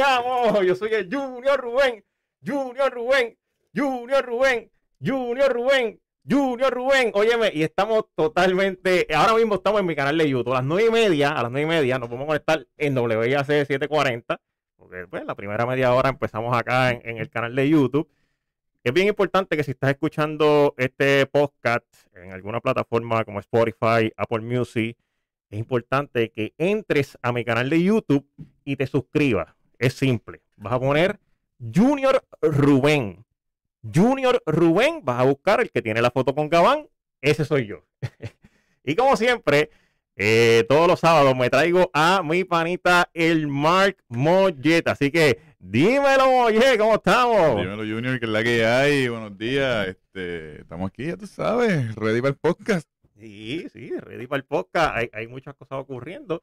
Vamos, yo soy el Junior Rubén, Junior Rubén, Junior Rubén, Junior Rubén, Junior Rubén. Óyeme, y estamos totalmente, ahora mismo estamos en mi canal de YouTube. A las nueve y media, a las nueve y media nos a conectar en WIAC 740. Porque pues, la primera media hora empezamos acá en, en el canal de YouTube. Es bien importante que si estás escuchando este podcast en alguna plataforma como Spotify, Apple Music, es importante que entres a mi canal de YouTube y te suscribas. Es simple. Vas a poner Junior Rubén. Junior Rubén, vas a buscar el que tiene la foto con Gabán. Ese soy yo. y como siempre, eh, todos los sábados me traigo a mi panita, el Mark Mollet. Así que dímelo, Mollet, ¿cómo estamos? Dímelo, Junior, que es la que hay. Buenos días. Este, estamos aquí, ya tú sabes, ready para el podcast. Sí, sí, ready para el podcast. Hay, hay muchas cosas ocurriendo.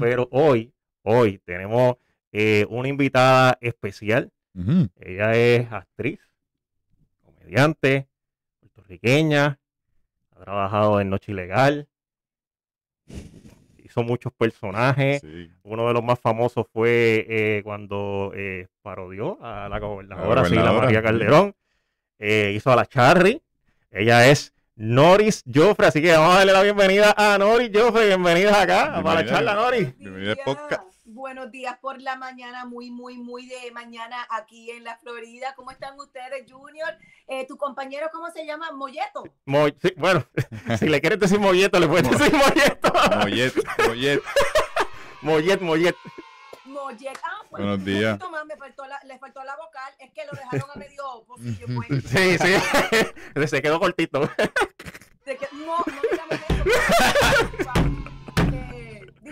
Pero hoy, hoy tenemos eh, una invitada especial. Ella es actriz, comediante, puertorriqueña, ha trabajado en Noche Ilegal, hizo muchos personajes. Sí. Uno de los más famosos fue eh, cuando eh, parodió a la gobernadora, María. Calderón. Eh, hizo a la Charry. Ella es Noris Joffre, así que vamos a darle la bienvenida a Noris Joffre. Bienvenida acá para la charla, Noris. Bienvenida al podcast. Buenos días por la mañana, muy, muy, muy de mañana aquí en la Florida. ¿Cómo están ustedes, Junior? Eh, ¿Tu compañero cómo se llama? Molleto. Mo- sí, bueno, si le quieres decir molleto, le puedes Mo- decir molleto. Mollet, Mollet. mollet, mollet. Mollet. Ah, pues, Buenos días. más, me faltó la, le faltó la vocal. Es que lo dejaron a medio pocillo, pues. Sí, sí. Se quedó cortito. De que- no, no digamos eso.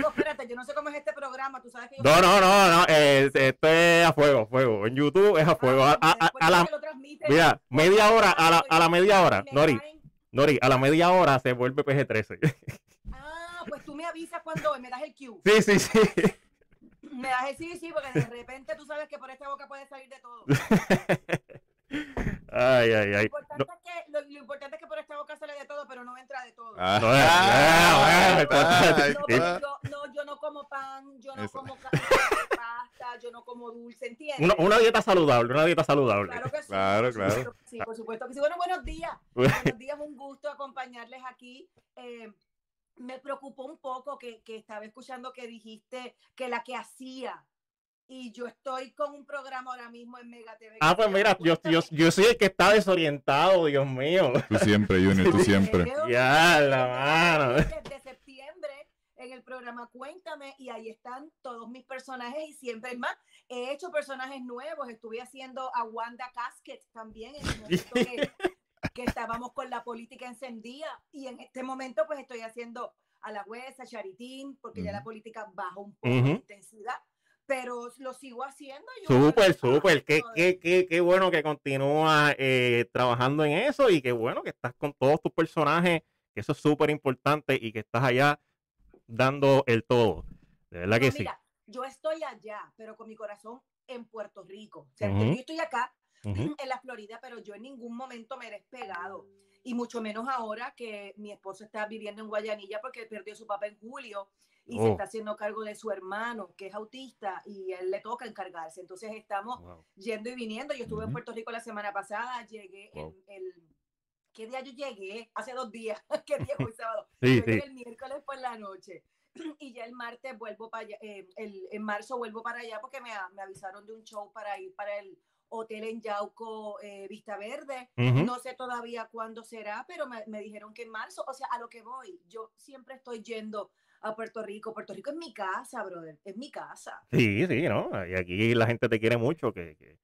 Digo, espérate, yo no sé cómo es este programa. Tú sabes que yo No, no, no, no. eh, esto es a fuego, a fuego. En YouTube es a fuego. A, a- a- Después a la, mira, media hora, a la, a la media hora, Nori. Nori, a la media hora se vuelve PG-13. Ah, pues tú me avisas cuando me das el cue. Sí, sí, sí. Me das el sí, sí, porque de repente tú sabes que por esta boca puede salir de todo. Ay, ay, Lo ay. importante, es que, lo, lo importante es que por esta boca sale de todo, pero no entra de todo. Ah, No, ah, ah, No, yo, no, yo no como pan, yo no Eso. como pasta, yo no como dulce, ¿entiendes? Una, una dieta saludable, una dieta saludable. Claro que sí. Claro, claro. supuesto Sí, por supuesto que sí. Bueno, buenos días. Buenos días, un gusto acompañarles aquí. Eh, me preocupó un poco que, que estaba escuchando que dijiste que la que hacía. Y yo estoy con un programa ahora mismo en Mega TV. Ah, pues mira, yo, yo, yo soy el que está desorientado, Dios mío. Tú siempre, Junior, tú siempre. Ya, la mano. Desde septiembre en el programa Cuéntame y ahí están todos mis personajes y siempre hay más. He hecho personajes nuevos, estuve haciendo a Wanda Casket también en el momento que, que estábamos con la política encendida y en este momento pues estoy haciendo a la jueza, a Charitín, porque ya la política baja un poco Ujú. de intensidad, pero lo sigo haciendo. yo Súper, súper. Qué, qué, qué, qué bueno que continúas eh, trabajando en eso y qué bueno que estás con todos tus personajes, que eso es súper importante y que estás allá dando el todo. De verdad que No, sí. mira, yo estoy allá, pero con mi corazón en Puerto Rico. O sea, Ujú. yo estoy acá en la Florida, pero yo en ningún momento me he despegado. Y mucho menos ahora que mi esposo está viviendo en Guayanilla porque perdió su papá en julio y se Oh. está haciendo cargo de su hermano, que es autista, y él le toca encargarse. Entonces estamos Wow. yendo y viniendo. Yo estuve en Ujú. Puerto Rico la semana pasada, llegué Wow. el, el- ¿Qué día yo llegué? Hace dos días. ¿Qué día fue sábado? Sí, sí. el miércoles por la noche. Y ya el martes vuelvo para allá, eh, el, en marzo vuelvo para allá porque me, a- me avisaron de un show para ir para el hotel en Yauco, eh, Vista Verde. Ujú. No sé todavía cuándo será, pero me, me dijeron que en marzo, o sea, a lo que voy, yo siempre estoy yendo a Puerto Rico. Puerto Rico es mi casa, brother, es mi casa. Sí, sí, ¿no? Y aquí la gente te quiere mucho, que, que,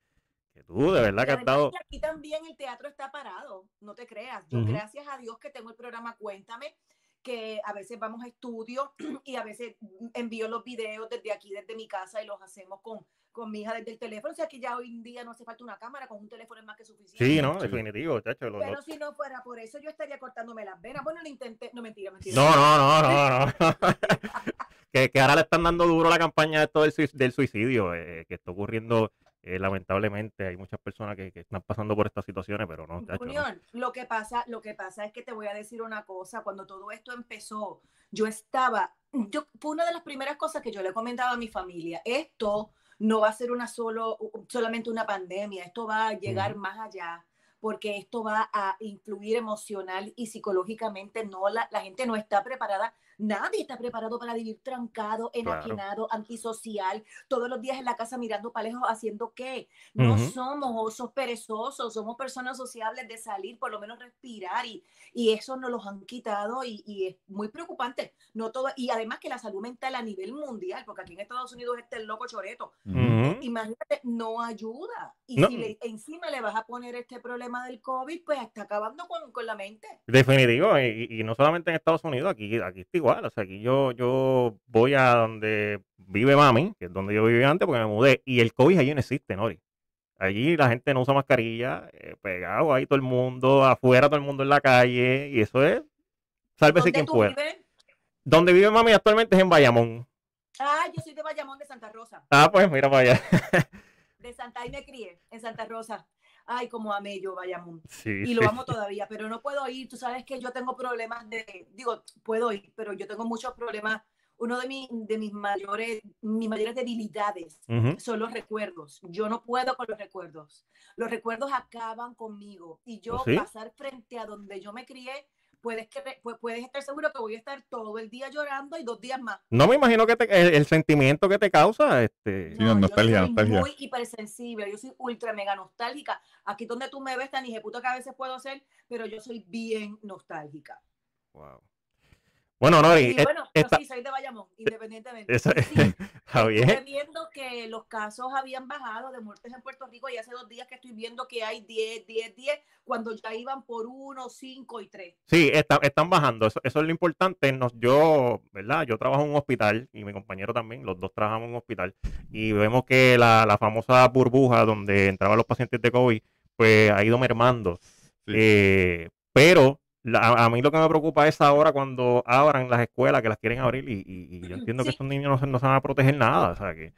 que tú de verdad que has dado... aquí también el teatro está parado, no te creas. Yo, Ujú. gracias a Dios que tengo el programa Cuéntame, que a veces vamos a estudio y a veces envío los videos desde aquí, desde mi casa, y los hacemos con, con mi hija desde el teléfono. O sea que ya hoy en día no hace falta una cámara, con un teléfono es más que suficiente. Sí, ¿no? Definitivo, chacho. Pero si no fuera por eso, yo estaría cortándome las venas. Bueno, lo intenté. No, mentira, mentira. No, no, no, no, no. que, que ahora le están dando duro la campaña de esto del, del suicidio, eh, que está ocurriendo eh, lamentablemente hay muchas personas que, que están pasando por estas situaciones, pero no, chacho, no. Lo que pasa, lo que pasa es que te voy a decir una cosa, cuando todo esto empezó, yo estaba, yo fue una de las primeras cosas que yo le comentaba a mi familia, esto no va a ser una solo solamente una pandemia, esto va a llegar más allá porque esto va a influir emocional y psicológicamente no la, la gente no está preparada Nadie está preparado para vivir trancado, enajenado, antisocial, todos los días en la casa mirando para lejos, haciendo qué. No somos osos perezosos, somos personas sociables de salir, por lo menos respirar, y, y eso nos los han quitado y, y es muy preocupante. No todo, y además que la salud mental a nivel mundial, porque aquí en Estados Unidos este el loco choreto, imagínate, no ayuda. Y No. si le- encima le vas a poner este problema del COVID, pues está acabando con, con la mente. Definitivo, y, y no solamente en Estados Unidos, aquí, aquí está igual. O sea, aquí yo, yo voy a donde vive mami, que es donde yo vivía antes, porque me mudé, y el COVID allí no existe, Nori. Allí la gente no usa mascarilla, eh, pegado ahí todo el mundo, afuera todo el mundo en la calle, y eso es, sálvese ¿Dónde quien pueda. vives? Donde vive mami actualmente es en Bayamón. Ah, yo soy de Bayamón, de Santa Rosa. Ah, pues mira para allá. De Santa, ahí me crié, en Santa Rosa. Ay, como amé yo Bayamón. Sí, Y lo sí. amo todavía, pero no puedo ir. Tú sabes que yo tengo problemas de, digo, puedo ir, pero yo tengo muchos problemas. Uno de, mi, de mis mayores, mis mayores debilidades Ujú. son los recuerdos. Yo no puedo con los recuerdos. Los recuerdos acaban conmigo. Y yo ¿Oh, sí? pasar frente a donde yo me crié, puedes, puedes estar seguro que voy a estar todo el día llorando y dos días más. No me imagino que te- el, el sentimiento que te causa, este, Sí, no, nostalgia, yo soy nostalgia. muy hipersensible, yo soy ultra mega nostálgica. Aquí donde tú me ves tan puto que a veces puedo ser, pero yo soy bien nostálgica. wow. Bueno, Nori, Y et- bueno, pero esta- sí, soy de Bayamón, independientemente. esa- Y sí, está bien. estuve viendo que los casos habían bajado de muertes en Puerto Rico y hace dos días que estoy viendo que hay 10, 10, 10, cuando ya iban por 1, 5 y 3. Sí, está- están bajando. Eso, eso es lo importante. Nos, yo, ¿verdad? Yo trabajo en un hospital y mi compañero también, los dos trabajamos en un hospital. Y vemos que la, la famosa burbuja donde entraban los pacientes de COVID, pues ha ido mermando. Sí. Eh, pero la- a, a mí lo que me preocupa es ahora cuando abran las escuelas, que las quieren abrir y, y- y yo entiendo que Sí. esos niños no se, no se van a proteger nada. O sea, que,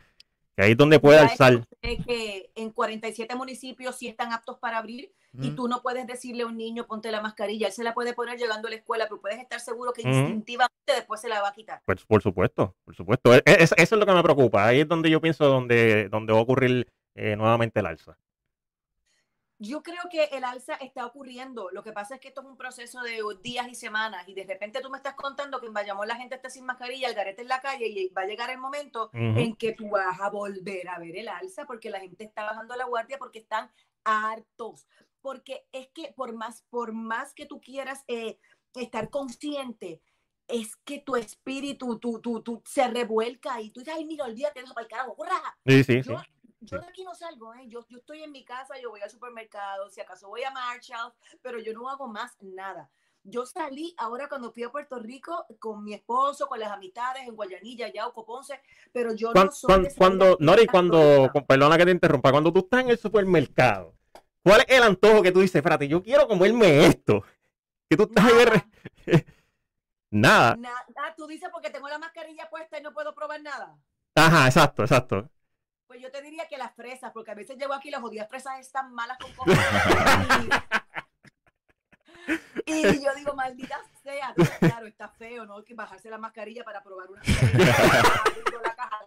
que ahí es donde puede alzar. que en 47 municipios sí están aptos para abrir y Mm. tú no puedes decirle a un niño ponte la mascarilla, él se la puede poner llegando a la escuela, pero puedes estar seguro que Ujú. instintivamente después se la va a quitar. Pues por supuesto, por supuesto. E- e- Eso, eso es lo que me preocupa. Ahí es donde yo pienso donde, donde va a ocurrir eh, nuevamente el alza. Yo creo que el alza está ocurriendo. Lo que pasa es que esto es un proceso de días y semanas y de repente tú me estás contando que en Bayamón la gente está sin mascarilla, el garete en la calle y va a llegar el momento en que tú vas a volver a ver el alza porque la gente está bajando la guardia porque están hartos. Porque es que por más, por más que tú quieras eh, estar consciente, es que tu espíritu tú, tú, tú, se revuelca y tú dices, ay, mira, olvídate de eso para el carajo, ¡hurra! Sí, sí, sí. Yo, de aquí no salgo, ¿eh? yo, yo estoy en mi casa, yo voy al supermercado, si acaso voy a Marshall, pero yo no hago más nada. Yo salí ahora cuando fui a Puerto Rico con mi esposo, con las amistades en Guayanilla, Yauco, Ponce, pero yo no soy cuando, Nori, cuando, perdona que te interrumpa, cuando tú estás en el supermercado, ¿cuál es el antojo que tú dices, espérate, yo quiero comerme esto? Que tú estás ahí de re- Nada. Nada. Na- ah, tú dices porque tengo la mascarilla puesta y no puedo probar nada. Ajá, exacto, exacto. Pues yo te diría que las fresas, porque a veces llego aquí y las jodidas fresas están malas con cojones. y, y yo digo, maldita sea, claro, está feo, ¿no? Que bajarse la mascarilla para probar una fresa. La caja,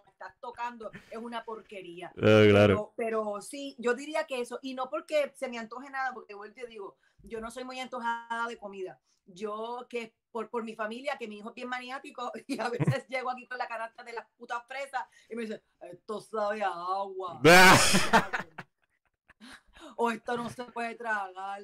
tocando, es una porquería. Ah, claro. Pero, pero sí, yo diría que eso, y no porque se me antoje nada, porque igual te digo, yo no soy muy antojada de comida. Yo que por, por mi familia, que mi hijo es bien maniático, y a veces llego aquí con la canasta de las putas fresas y me dice, esto sabe a agua. o esto no se puede tragar,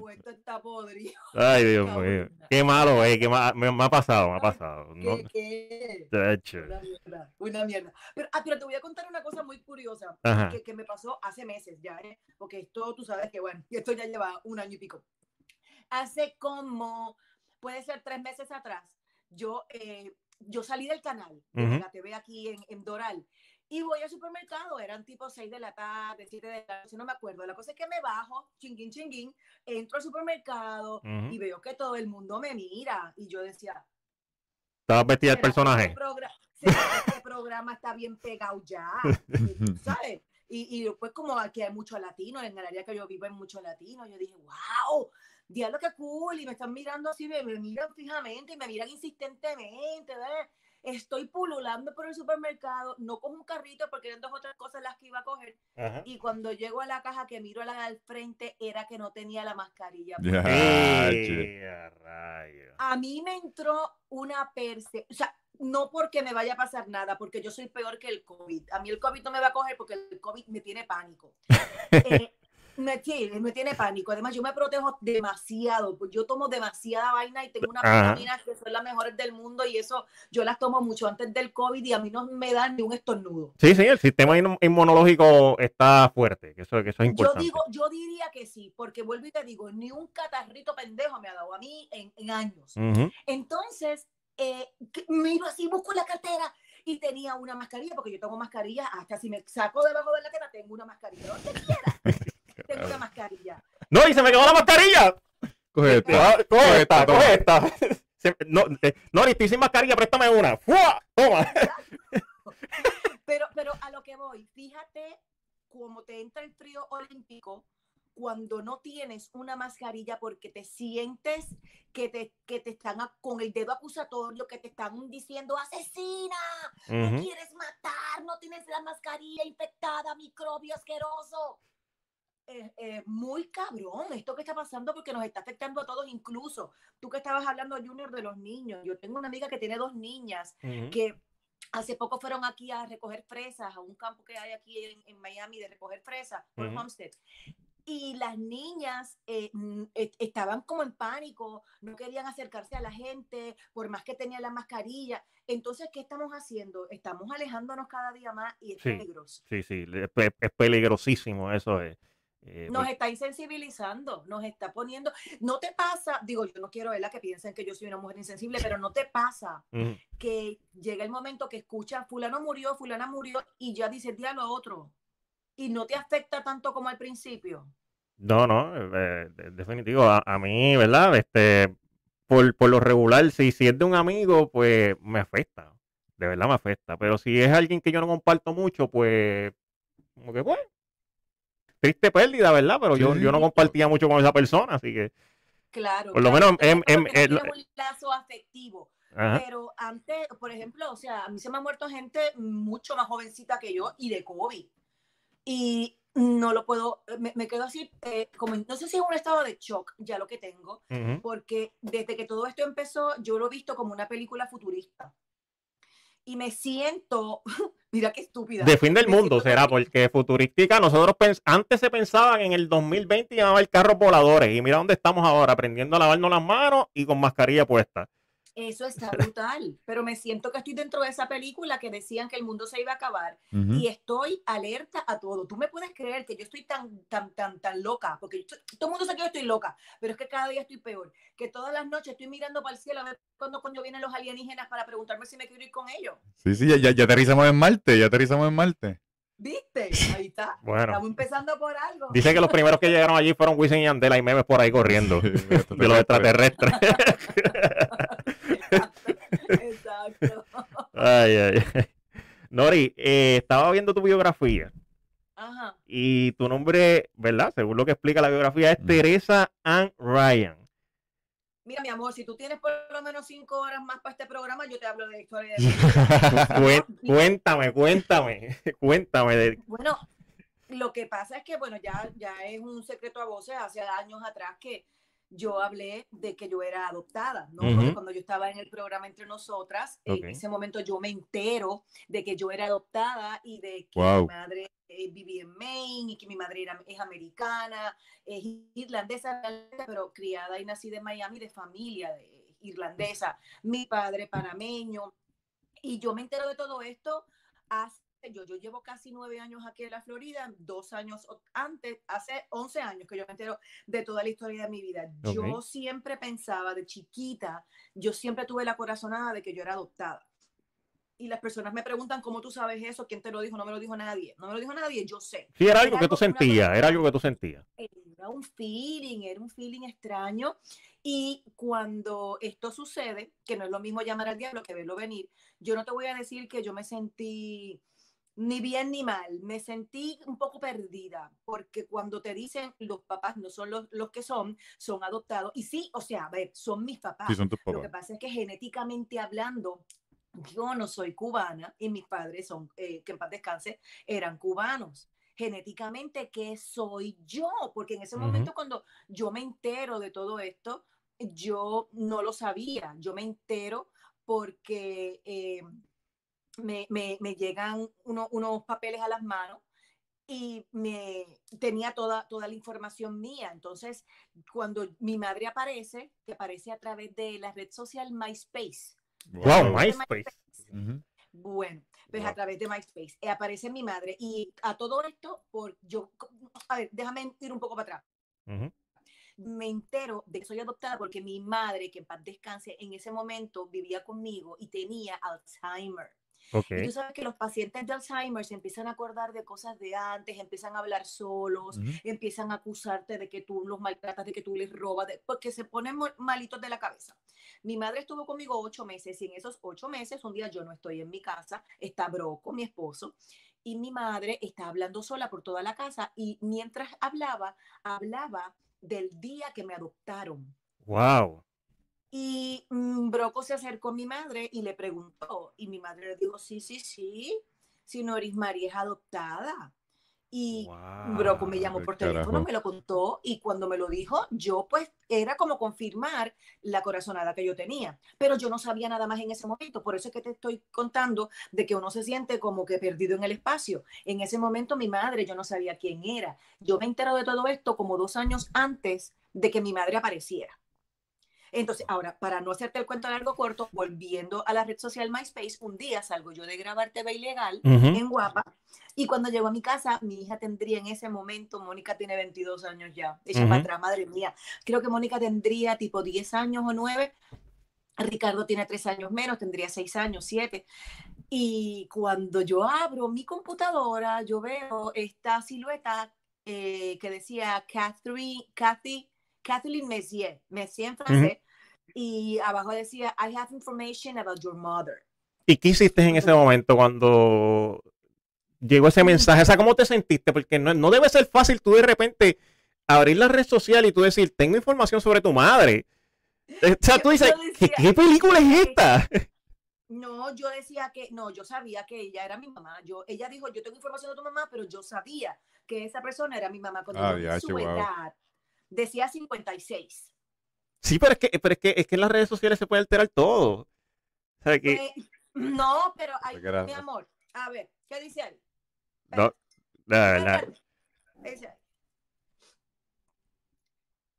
o esto está podrido. Ay, Dios mío. Qué malo, eh. Qué ma- me, me ha pasado, me ha pasado. No, ¿Qué, qué? Una mierda, una mierda. Pero, ah, pero te voy a contar una cosa muy curiosa que, que me pasó hace meses ya, ¿eh? porque esto tú sabes que, bueno, esto ya lleva un año y pico. Hace como, puede ser tres meses atrás, yo, eh, yo salí del canal de Ujú. la TV aquí en, en Doral y voy al supermercado, eran tipo 6 de la tarde, 7 de la noche, no me acuerdo. La cosa es que me bajo, chinguín, chinguín, entro al supermercado y veo que todo el mundo me mira y yo decía, Estabas vestida ¿Será que personaje. Este, este programa está bien pegado ya, ¿sabes? Y, y después como aquí hay mucho latino, en el área que yo vivo hay mucho latino, yo dije, wow, diablo que cool, y me están mirando así, me, me miran fijamente y me miran insistentemente. Estoy pululando por el supermercado, no con un carrito porque eran dos otras cosas las que iba a coger. Ajá. Y cuando llego a la caja que miro a la al frente, era que no tenía la mascarilla. A mí me entró una perse, o sea, no porque me vaya a pasar nada, porque yo soy peor que el COVID. A mí el COVID no me va a coger porque el COVID me tiene pánico. Eh, me, tiene, me tiene pánico. Además, yo me protejo demasiado. pues Yo tomo demasiada vaina y tengo unas vitaminas que son las mejores del mundo y eso yo las tomo mucho antes del COVID y a mí no me dan ni un estornudo. Sí, sí, el sistema inmu- inmunológico está fuerte, que eso, que eso es Yo importante. digo, yo diría que sí, porque vuelvo y te digo, ni un catarrito pendejo me ha dado a mí en, en años. Entonces, eh, miro así, busco la cartera y tenía una mascarilla, porque yo tengo mascarilla, hasta si me saco debajo de la tela, tengo una mascarilla. Donde quiera, tengo una mascarilla. No, y se me quedó la mascarilla. Coge esto. Ah, Coge esta, toma. coge esta. Se- No, eh, no, ni estoy sin mascarilla, préstame una. ¡Fua! Toma. Pero, pero a lo que voy, fíjate cómo te entra el frío olímpico cuando no tienes una mascarilla porque te sientes que te, que te están a- con el dedo acusatorio, que te están diciendo asesina, me Ujú. quieres matar, no tienes la mascarilla infectada, microbio asqueroso. Eh, eh, muy cabrón esto que está pasando porque nos está afectando a todos, incluso tú que estabas hablando, Junior, de los niños. Yo tengo una amiga que tiene dos niñas que hace poco fueron aquí a recoger fresas a un campo que hay aquí en, en Miami de recoger fresas por. Homestead. Y las niñas eh, eh, estaban como en pánico, no querían acercarse a la gente, por más que tenían la mascarilla. Entonces, ¿qué estamos haciendo? Estamos alejándonos cada día más y es Sí. peligroso. Sí, sí, es peligrosísimo eso. Es. Eh, Nos pues, está insensibilizando, nos está poniendo. No te pasa, digo, yo no quiero verla que piensen que yo soy una mujer insensible, pero no te pasa que llega el momento que escuchas, fulano murió, fulana murió, y ya dices, lo otro. Y no te afecta tanto como al principio. No, no, eh, de- definitivo. A, a mí, ¿verdad? Este, por, por lo regular, si, si es de un amigo, pues me afecta. De verdad me afecta. Pero si es alguien que yo no comparto mucho, pues, como que, pues, triste pérdida, ¿verdad? Pero yo, Sí, yo no sí. compartía mucho con esa persona, así que, Claro. Por lo claro, menos em- em- no el- tienes un lazo afectivo. ajá. Pero antes, por ejemplo, o sea, a mí se me ha muerto gente mucho más jovencita que yo y de COVID. Y no lo puedo, me, me quedo así, eh, como, no sé si es un estado de shock, ya lo que tengo, ujú. porque desde que todo esto empezó, yo lo he visto como una película futurista. Y me siento, mira qué estúpida. De fin del Me mundo será, porque futurística, nosotros antes se pensaban en el 2020 iban a haber carros voladores, y mira dónde estamos ahora, aprendiendo a lavarnos las manos y con mascarilla puesta. Eso está brutal, pero me siento que estoy dentro de esa película que decían que el mundo se iba a acabar Ujú. y estoy alerta a todo. Tú me puedes creer que yo estoy tan, tan, tan, tan loca, porque yo estoy- todo el mundo sabe que yo estoy loca, pero es que cada día estoy peor. Que todas las noches estoy mirando para el cielo a ver cuándo coño vienen los alienígenas para preguntarme si me quiero ir con ellos. Sí, sí, ya, ya, ya aterrizamos en Marte, ya aterrizamos en Marte. ¿Viste? Ahí está. Bueno, Estamos empezando por algo. dice que los primeros que llegaron allí fueron Wisin y Andela y memes por ahí corriendo, de los extraterrestres. Ay, ay, ay. Nori, eh, estaba viendo tu biografía Ajá. y tu nombre, ¿verdad? Según lo que explica la biografía, es Mm. Teresa Ann Ryan. Mira, mi amor, si tú tienes por lo menos cinco horas más para este programa, yo te hablo de historia de Cuéntame, cuéntame, cuéntame. de- Bueno, lo que pasa es que, bueno, ya, ya es un secreto a voces hace años atrás que yo hablé de que yo era adoptada, ¿no? Porque cuando yo estaba en el programa Entre Nosotras, Ok. en ese momento yo me entero de que yo era adoptada y de que Wow. mi madre eh, vivía en Maine y que mi madre era, es americana, es irlandesa, pero criada y nacida en Miami de familia de, irlandesa, mi padre panameño. Y yo me entero de todo esto hace, yo, yo llevo casi nueve años aquí en la Florida, dos años antes, hace 11 años que yo me entero de toda la historia de mi vida. Yo siempre pensaba de chiquita, yo siempre tuve la corazonada de que yo era adoptada. Y las personas me preguntan, ¿cómo tú sabes eso? ¿Quién te lo dijo? No me lo dijo nadie. No me lo dijo nadie, yo sé. Sí, era Era algo que tú sentías, era algo que tú sentías. Era un feeling, era un feeling extraño. Y cuando esto sucede, que no es lo mismo llamar al diablo que verlo venir, yo no te voy a decir que yo me sentí ni bien ni mal. Me sentí un poco perdida, porque cuando te dicen los papás no son los, los que son, son adoptados. Y sí, o sea, a ver, son mis papás. Sí, son tus Lo que pasa es que genéticamente hablando, yo no soy cubana y mis padres son, eh, que en paz descanse, eran cubanos. Genéticamente, ¿qué soy yo? Porque en ese momento cuando yo me entero de todo esto, yo no lo sabía. Yo me entero porque eh, me, me- me llegan uno- unos papeles a las manos y me tenía toda, toda la información mía. Entonces, cuando mi madre aparece, que aparece a través de la red social MySpace. Wow, Wow. MySpace. Ujú. Bueno, pues a Wow. través de MySpace eh, aparece mi madre y a todo esto, por yo, a ver, déjame ir un poco para atrás. Ujú. Me entero de que soy adoptada porque mi madre, que en paz descanse, en ese momento vivía conmigo y tenía Alzheimer. Ok. Y tú sabes que los pacientes de Alzheimer se empiezan a acordar de cosas de antes, empiezan a hablar solos, empiezan a acusarte de que tú los maltratas, de que tú les robas, de- porque se ponen malitos de la cabeza. Mi madre estuvo conmigo ocho meses y en esos ocho meses, un día yo no estoy en mi casa, está Broco, mi esposo, y mi madre está hablando sola por toda la casa y mientras hablaba, hablaba del día que me adoptaron. Wow. Y Broco se acercó a mi madre y le preguntó, y mi madre le dijo, sí, sí, sí, si Noris María es adoptada. Y Broco me llamó por teléfono, carajo. me lo contó y cuando me lo dijo, yo pues era como confirmar la corazonada que yo tenía, pero yo no sabía nada más en ese momento, por eso es que te estoy contando de que uno se siente como que perdido en el espacio. En ese momento mi madre, yo no sabía quién era. Yo me entero de todo esto como dos años antes de que mi madre apareciera. Entonces, ahora, para no hacerte el cuento largo corto, volviendo a la red social MySpace, un día salgo yo de grabar TV ilegal Ujú. en Guapa. Y cuando llego a mi casa, mi hija tendría en ese momento, Mónica tiene 22 años ya, echa Ujú. para atrás, madre mía. Creo que Mónica tendría tipo 10 años o 9. Ricardo tiene 3 años menos, tendría 6 años, 7. Y cuando yo abro mi computadora, yo veo esta silueta eh, que decía Catherine, Cathy, Kathleen Messier, Messier en francés, y abajo decía, I have information about your mother. ¿Y qué hiciste en ese momento cuando llegó ese mensaje? O sea, ¿cómo te sentiste? Porque no, no debe ser fácil tú de repente abrir la red social y tú decir, tengo información sobre tu madre. Eh, O sea, tú dices, ¿qué, película es esta? No, yo decía que, no, yo sabía que ella era mi mamá. Yo, ella dijo, yo tengo información de tu mamá, pero yo sabía que esa persona era mi mamá. Cuando Ah, yo su edad, decía 56. Sí, pero es que, pero es que, es que en las redes sociales se puede alterar todo. O sea, que, Eh, no, pero ay, Qué grande. mi amor, a ver, ¿qué dice ahí? no, la- la- Espérate. ¿Qué dice ahí?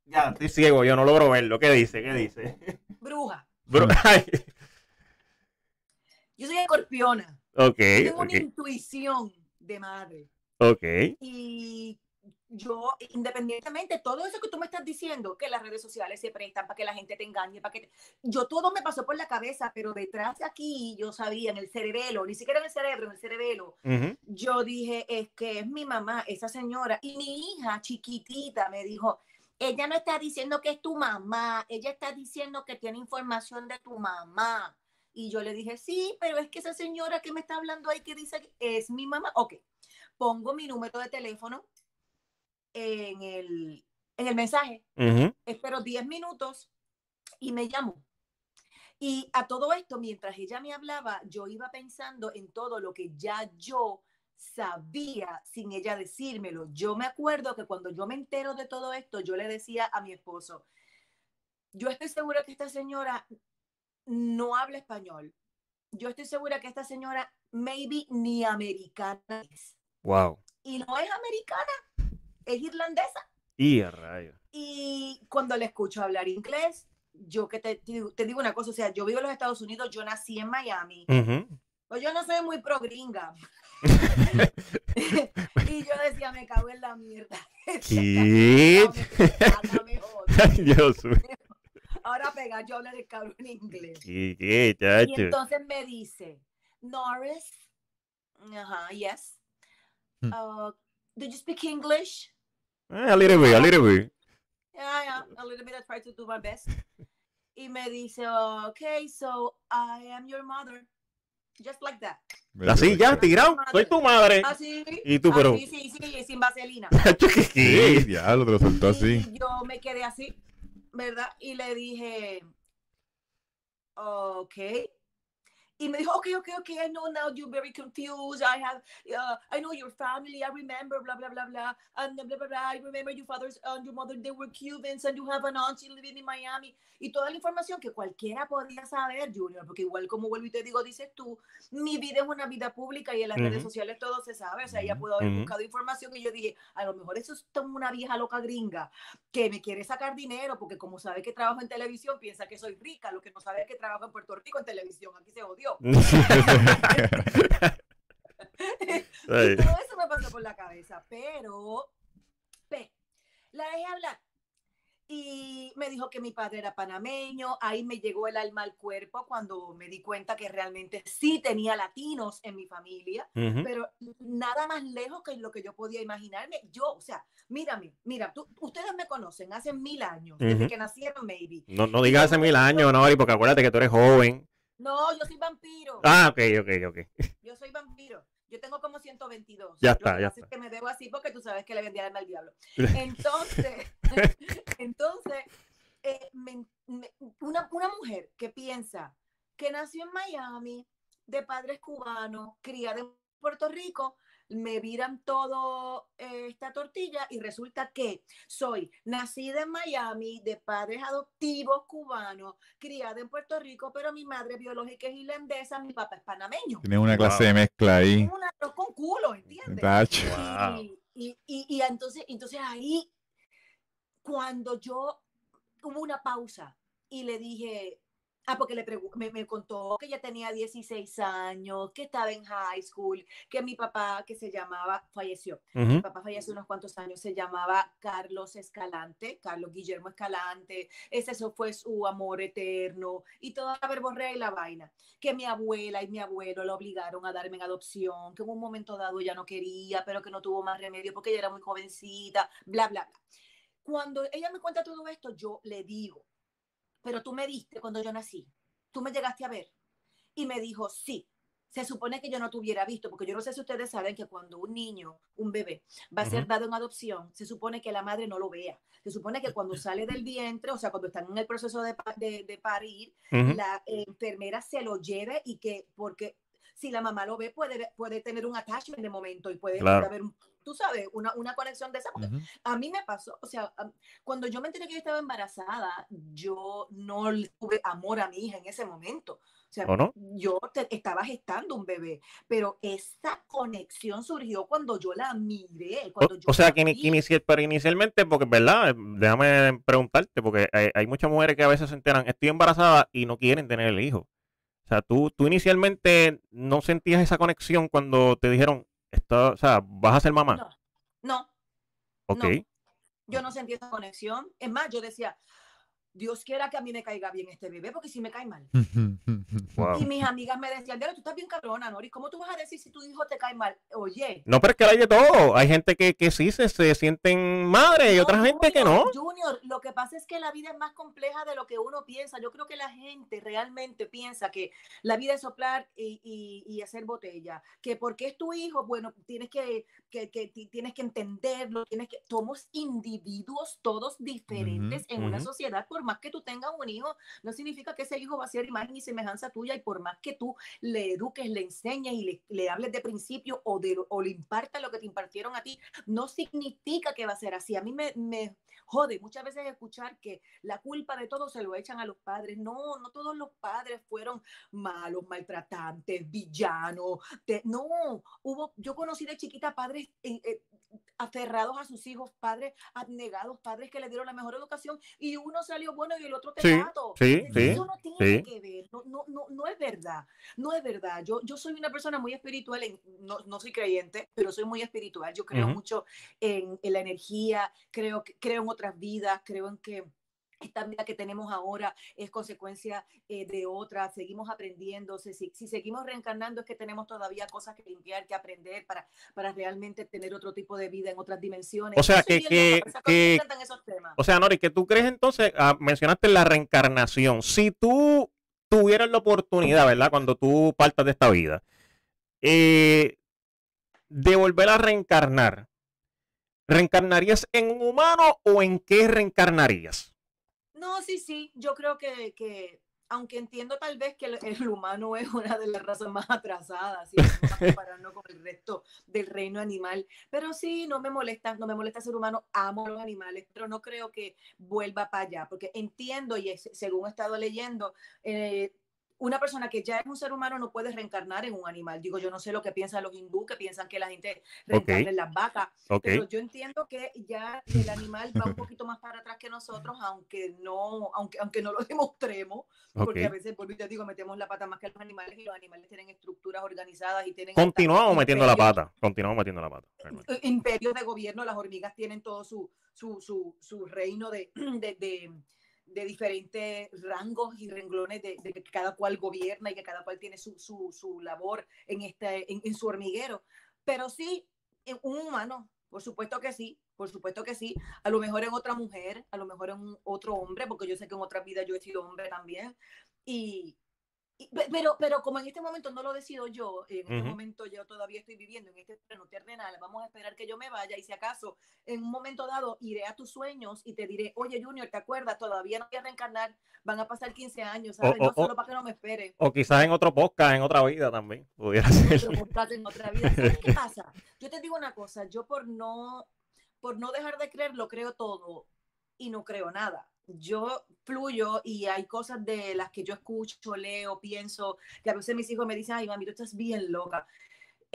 ya, estoy ciego, yo no logro verlo. ¿Qué dice? ¿Qué dice? Bruja. Bro, ay, Yo soy escorpiona. ok, Tengo una intuición de madre. ok. Y yo, independientemente, todo eso que tú me estás diciendo, que las redes sociales se prestan para que la gente te engañe, para que te- yo todo me pasó por la cabeza, pero detrás de aquí yo sabía en el cerebelo, ni siquiera en el cerebro, en el cerebelo, yo dije, es que es mi mamá, esa señora, y mi hija chiquitita me dijo, ella no está diciendo que es tu mamá, ella está diciendo que tiene información de tu mamá. Y yo le dije, sí, pero es que esa señora que me está hablando ahí que dice que es mi mamá. Ok, pongo mi número de teléfono en el, en el mensaje Ujú. espero 10 minutos y me llamó. Y a todo esto, mientras ella me hablaba, yo iba pensando en todo lo que ya yo sabía sin ella decírmelo. Yo me acuerdo que cuando yo me entero de todo esto, yo le decía a mi esposo, yo estoy segura que esta señora no habla español. Yo estoy segura que esta señora maybe ni americana es. Wow. Y no es americana, es irlandesa. Y a rayos. Y cuando le escucho hablar inglés, yo que te, te digo- te digo una cosa, o sea, yo vivo en los Estados Unidos, yo nací en Miami, Ujú. pues yo no soy muy pro gringa. y yo decía, me cago en la mierda. ¿Qué? Ay, Dios mío. Ahora pega, yo hablar el cabrón en inglés. ¿Qué, qué, Y entonces me dice, Norris, ajá, yes. Hmm. Uh, do you speak English? Eh, a little bit, a little bit. Yeah, yeah, a little bit. I try to do my best. Y me dice, okay, so I am your mother. Just like that. Así ya, tirado. Soy tu madre. Así. Y tú, pero- Así, sí, sí, sin vaselina. ¿Qué? Sí, ¿Qué? diablo, te lo soltó así. Y yo me quedé así, ¿verdad? Y le dije, ok. Y me dijo, okay, okay, okay, I know now you're very confused. I have, uh, I know your family. I remember, blah, blah, blah, blah. And blah, blah, blah. I remember your father's and your mother, they were Cubans and you have an auntie living in Miami. Y toda la información que cualquiera podía saber, Junior, porque igual como vuelvo y te digo, dices tú, mi vida es una vida pública y en las redes Ujú. sociales todo se sabe. O sea, ella pudo haber ujú. buscado información y yo dije, a lo mejor eso es una vieja loca gringa que me quiere sacar dinero porque como sabe que trabajo en televisión, piensa que soy rica, lo que no sabe es que trabajo en Puerto Rico en televisión, aquí se Y Ay. todo eso me pasó por la cabeza, pero pe, la dejé hablar. Y me dijo que mi padre era panameño, ahí me llegó el alma al cuerpo cuando me di cuenta que realmente sí tenía latinos en mi familia, pero nada más lejos que lo que yo podía imaginarme. Yo, o sea, mírame, mira, tú- ustedes me conocen hace mil años, desde que nacieron, maybe. No, no digas hace mil años, Nori, porque acuérdate que tú eres joven. No, yo soy vampiro. Ah, ok, ok, ok. Yo soy vampiro. Yo tengo como 122. Ya Lo está, que ya pasa es está. que me debo así porque tú sabes que le vendí el alma al diablo. Entonces, entonces eh, me- me- una, una mujer que piensa que nació en Miami, de padres cubanos, criada en Puerto Rico, me viran todo eh, esta tortilla y resulta que soy nacida en Miami, de padres adoptivos cubanos, criada en Puerto Rico, pero mi madre biológica es irlandesa, mi papá es panameño. Tiene una clase Wow. de mezcla ahí. Un arroz con culo, ¿entiendes? Tacho. Wow. Y, y, y, y entonces, entonces ahí, cuando yo hubo una pausa y le dije, ah, porque le me, me contó que ella tenía 16 años, que estaba en high school, que mi papá, que se llamaba, falleció. Ujú. Mi papá falleció unos cuantos años, se llamaba Carlos Escalante, Carlos Guillermo Escalante, ese eso fue su amor eterno y toda la verborrea y la vaina, que mi abuela y mi abuelo la obligaron a darme en adopción, que en un momento dado ella no quería, pero que no tuvo más remedio porque ella era muy jovencita, bla, bla, bla. Cuando ella me cuenta todo esto, yo le digo, pero tú me viste cuando yo nací, tú me llegaste a ver. Y me dijo, sí, se supone que yo no te hubiera visto, porque yo no sé si ustedes saben que cuando un niño, un bebé, va a ser dado en adopción, se supone que la madre no lo vea. Se supone que cuando sale del vientre, o sea, cuando están en el proceso de, de, de parir, la enfermera se lo lleve y que, porque si la mamá lo ve, puede, puede tener un attachment de momento y puede, Claro. puede haber, un, tú sabes, una, una conexión de esa. porque a mí me pasó, o sea, cuando yo me enteré que yo estaba embarazada, yo no le tuve amor a mi hija en ese momento. O sea, ¿O no? yo te- estaba gestando un bebé, pero esa conexión surgió cuando yo la miré. O, Cuando yo o sea, que, que pero inicialmente, porque, ¿verdad? Déjame preguntarte, porque hay, hay muchas mujeres que a veces se enteran, estoy embarazada y no quieren tener el hijo. O sea, tú, tú inicialmente no sentías esa conexión cuando te dijeron, esto, o sea, vas a ser mamá. No, no, ok. no. yo no sentí esa conexión. Es más, yo decía, Dios quiera que a mí me caiga bien este bebé, porque si me cae mal. Wow. Y mis amigas me decían, "Diablo, tú estás bien cabrona, Nori, ¿cómo tú vas a decir si tu hijo te cae mal? Oye, No, pero es que hay de todo. Hay gente que, que sí se, se sienten madre y No, otra gente que no. Junior, Junior, lo que pasa es que la vida es más compleja de lo que uno piensa. Yo creo que la gente realmente piensa que la vida es soplar y, y- y hacer botella. Que porque es tu hijo, bueno, tienes que, que- que ti- tienes que entenderlo, tienes que. Somos individuos todos diferentes en una ujú. sociedad. Por más que tú tengas un hijo, no significa que ese hijo va a ser imagen y semejanza tuya. Y por más que tú le eduques, le enseñes y le, le hables de principio o, de, o le impartas lo que te impartieron a ti, no significa que va a ser así. A mí me, me jode muchas veces escuchar que la culpa de todo se lo echan a los padres. No, no todos los padres fueron malos, maltratantes, villanos. no, hubo, yo conocí de chiquita padres eh, eh, aferrados a sus hijos, padres abnegados, padres que le dieron la mejor educación y uno salió bueno y el otro Sí, tecato. sí, Eso no tiene que ver, no, no, no, no es verdad, no es verdad. Yo, yo soy una persona muy espiritual, en- no, no soy creyente, pero soy muy espiritual. Yo creo mucho en, en la energía, creo, creo en otras vidas, creo en que esta vida que tenemos ahora es consecuencia eh, de otra, seguimos aprendiendo, si, seguimos reencarnando es que tenemos todavía cosas que limpiar, que aprender para, para realmente tener otro tipo de vida en otras dimensiones. O sea, que- que- esos temas. O sea, Nori, que tú crees entonces, ah, mencionaste la reencarnación. Si tú tuvieras la oportunidad, ¿verdad? Cuando tú partas de esta vida, eh, de volver a reencarnar, ¿reencarnarías en un humano o en qué reencarnarías? No, sí, sí, yo creo que, que aunque entiendo tal vez que el, el humano es una de las razas más atrasadas, si con el resto del reino animal, pero sí, no me molesta, no me molesta ser humano, amo los animales, pero no creo que vuelva para allá, porque entiendo y es- según he estado leyendo, eh, una persona que ya es un ser humano no puede reencarnar en un animal. Digo, yo no sé lo que piensan los hindú, que piensan que la gente reencarna en las vacas, Ok, pero yo entiendo que ya el animal va un poquito más para atrás que nosotros, aunque no, aunque, aunque no lo demostremos, ok. porque a veces, vuelvo y te digo, metemos la pata más que los animales y los animales tienen estructuras organizadas y tienen Continuamos metiendo la imperios- pata, continuamos metiendo la pata. imperios de gobierno, las hormigas tienen todo su, su, su, su reino de, de, de- de diferentes rangos y renglones de, que cada cual gobierna y que cada cual tiene su, su, su labor en, este, en, su hormiguero. Pero sí, en un humano, por supuesto que sí, por supuesto que sí. A lo mejor en otra mujer, a lo mejor en otro hombre, porque yo sé que en otra vida yo he sido hombre también. Y, pero, pero como en este momento no lo decido yo, en este Ujú. momento yo todavía estoy viviendo en este terreno terrenal, vamos a esperar que yo me vaya y si acaso en un momento dado iré a tus sueños y te diré, oye Junior, ¿te acuerdas? Todavía no voy a reencarnar, van a pasar 15 años, ¿sabes? o- no o- solo para que no me espere. O quizás en otro podcast, en otra vida también, pudiera ser. Otro podcast en otra vida. ¿Sabes qué pasa? Yo te digo una cosa, yo por no, por no dejar de creer, lo creo todo y no creo nada. Yo fluyo y hay cosas de las que yo escucho, leo, pienso, que a veces mis hijos me dicen, ay, mami, tú estás bien loca.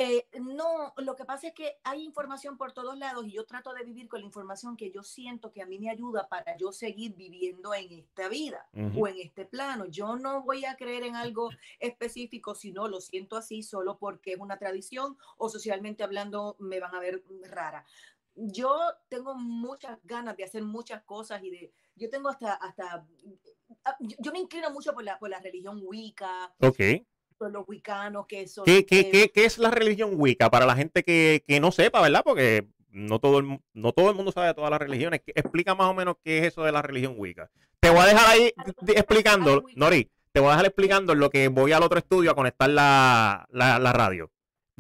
Eh, no, lo que pasa es que hay información por todos lados y yo trato de vivir con la información que yo siento que a mí me ayuda para yo seguir viviendo en esta vida o en este plano. Yo no voy a creer en algo específico si no lo siento así solo porque es una tradición o socialmente hablando me van a ver rara. Yo tengo muchas ganas de hacer muchas cosas y de, yo tengo hasta, hasta, ah, yo, yo me inclino mucho por la, por la religión Wicca, Ok. por los wiccanos que son... ¿Qué, qué, qué, qué es la religión Wicca? Para la gente que, que no sepa, ¿verdad? Porque no todo, el, no todo el mundo sabe de todas las religiones. ¿Qué- Explica más o menos qué es eso de la religión Wicca. Te voy a dejar ahí explicando, Nori, te voy a dejar explicando lo que voy al otro estudio a conectar la, la, la radio.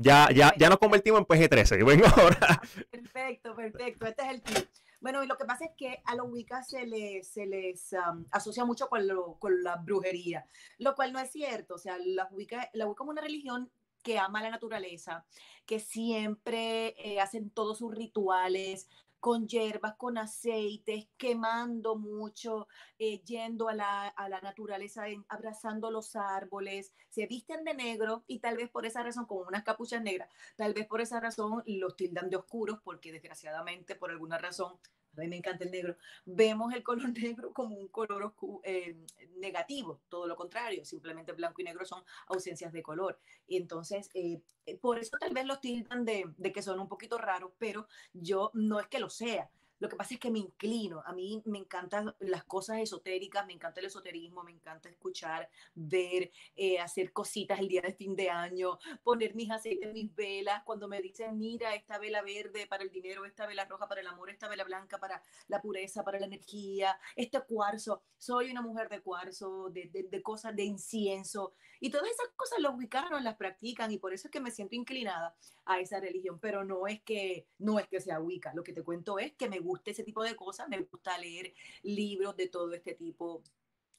Ya, ya, ya nos convertimos en PG-13. Vengo ahora. Perfecto, perfecto. Este es el tip. Bueno, y lo que pasa es que a los Wicca se les, se les um, asocia mucho con, lo, con la brujería, lo cual no es cierto. O sea, la Wicca, la Wicca es una religión que ama la naturaleza, que siempre eh, hacen todos sus rituales con hierbas, con aceites, quemando mucho, eh, yendo a la, a la naturaleza, en- abrazando los árboles, se visten de negro y tal vez por esa razón, con unas capuchas negras, Tal vez por esa razón los tildan de oscuros, porque desgraciadamente, por alguna razón, a mí me encanta el negro, vemos el color negro como un color oscu- eh, negativo, todo lo contrario, simplemente blanco y negro son ausencias de color. Y entonces, eh, eh, por eso tal vez los tildan de, de que son un poquito raros, pero yo no es que lo sea. Lo que pasa es que me inclino, a mí me encantan las cosas esotéricas, me encanta el esoterismo, me encanta escuchar, ver, eh, hacer cositas el día de fin de año, poner mis aceites, mis velas, cuando me dicen, mira, esta vela verde para el dinero, esta vela roja para el amor, esta vela blanca para la pureza, para la energía, este cuarzo, soy una mujer de cuarzo, de, de, de cosas de incienso, y todas esas cosas los ubicanos las practican, y por eso es que me siento inclinada a esa religión, pero no es que, no es que sea Wicca, lo que te cuento es que me gusta ese tipo de cosas, me gusta leer libros de todo este tipo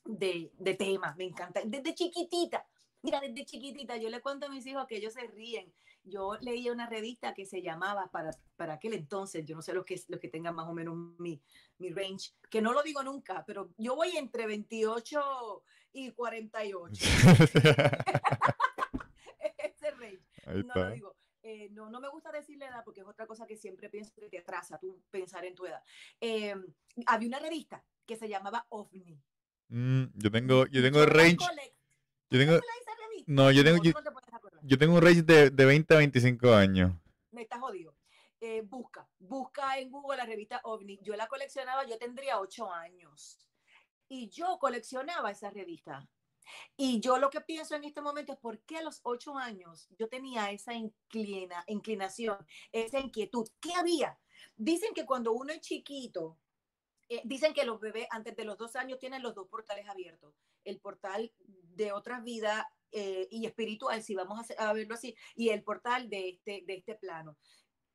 de, de temas, me encanta, desde chiquitita, Mira, desde chiquitita yo le cuento a mis hijos que ellos se ríen. Yo leía una revista que se llamaba, para, para aquel entonces, yo no sé los que, los que tengan más o menos mi, mi range, que no lo digo nunca, pero yo voy entre 28 y 48. Ese range. Ahí No lo digo. Eh, no, no me gusta decir la edad porque es otra cosa que siempre pienso que te atrasa tú pensar en tu edad. Eh, había una revista que se llamaba OVNI. Mm, yo tengo, yo tengo range. Yo ¿Tú tengo, no, yo tengo, ¿O yo, tengo un range de, de 20 a 25 años. me está jodido. Eh, busca, busca en Google la revista OVNI. Yo la coleccionaba, yo tendría ocho años. Y yo coleccionaba esa revista. Y yo lo que pienso en este momento es por qué a los ocho años yo tenía esa inclina, inclinación, esa inquietud. ¿Qué había? Dicen que cuando uno es chiquito, eh, dicen que los bebés antes de los dos años tienen los dos portales abiertos. El portal de otras vidas eh, y espiritual, si vamos a, a, verlo así, y el portal de este, de este plano.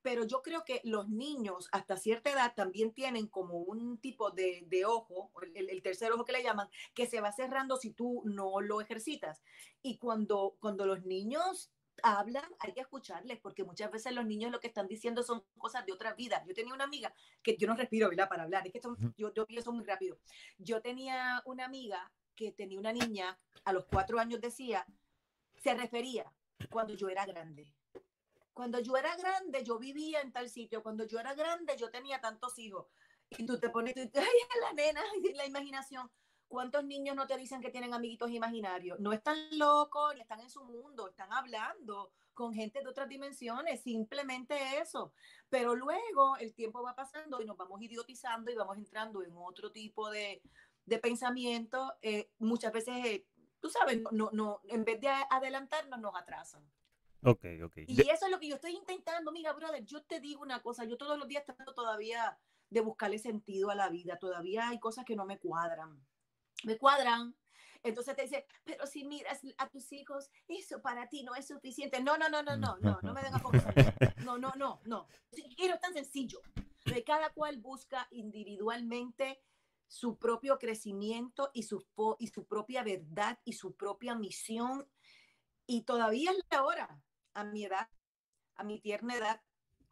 Pero yo creo que los niños hasta cierta edad también tienen como un tipo de, de ojo, el, el, tercer ojo que le llaman, que se va cerrando si tú no lo ejercitas. Y cuando, cuando los niños hablan, hay que escucarles, porque muchas veces los niños lo que están diciendo son cosas de otra vida. Yo tenía una amiga que yo no respiro, ¿verdad? Para hablar, es que esto, yo, yo pienso muy rápido. Yo tenía una amiga que tenía una niña, a los cuatro años decía, se refería cuando yo era grande. Cuando yo era grande, yo vivía en tal sitio. Cuando yo era grande, yo tenía tantos hijos. Y tú te pones, tú, ay, la nena, la imaginación. ¿Cuántos niños no te dicen que tienen amiguitos imaginarios? No están locos, ni están en su mundo, están hablando con gente de otras dimensiones, simplemente eso. Pero luego el tiempo va pasando y nos vamos idiotizando y vamos entrando en otro tipo de, de pensamiento. Eh, muchas veces, eh, tú sabes, no, no, en vez de adelantarnos, nos atrasan. Ok, ok. Y eso es lo que yo estoy intentando. Mira, brother, yo te digo una cosa, yo todos los días trato todavía de buscarle sentido a la vida, todavía hay cosas que no me cuadran me cuadran. Entonces te dice, pero si miras a tus hijos, eso para ti no es suficiente. No, no, no, no, no, no, no me den a No, no, no, no. Quiero tan sencillo. De cada cual busca individualmente su propio crecimiento y su, y su propia verdad y su propia misión. Y todavía es la hora, a mi edad, a mi tierna edad,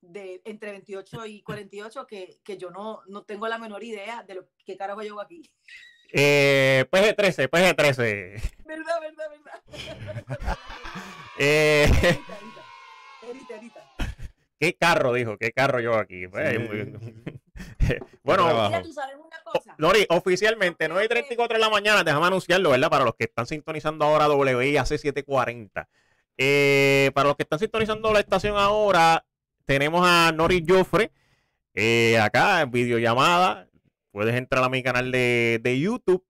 de entre 28 y 48, que, que yo no, no tengo la menor idea de lo que carajo llevo aquí. Eh, PG-13, PG-13. Verdad, verdad, verdad. eh, ¿Qué carro dijo? ¿Qué carro yo aquí? Pues, sí. bueno, Mira, tú sabes una cosa. Lori, oficialmente, 9 y 34 de la mañana, déjame anunciarlo, ¿verdad? Para los que están sintonizando ahora WIAC 740. Eh, para los que están sintonizando la estación ahora, tenemos a Nori Joffre eh, acá en videollamada puedes entrar a mi canal de, de, YouTube,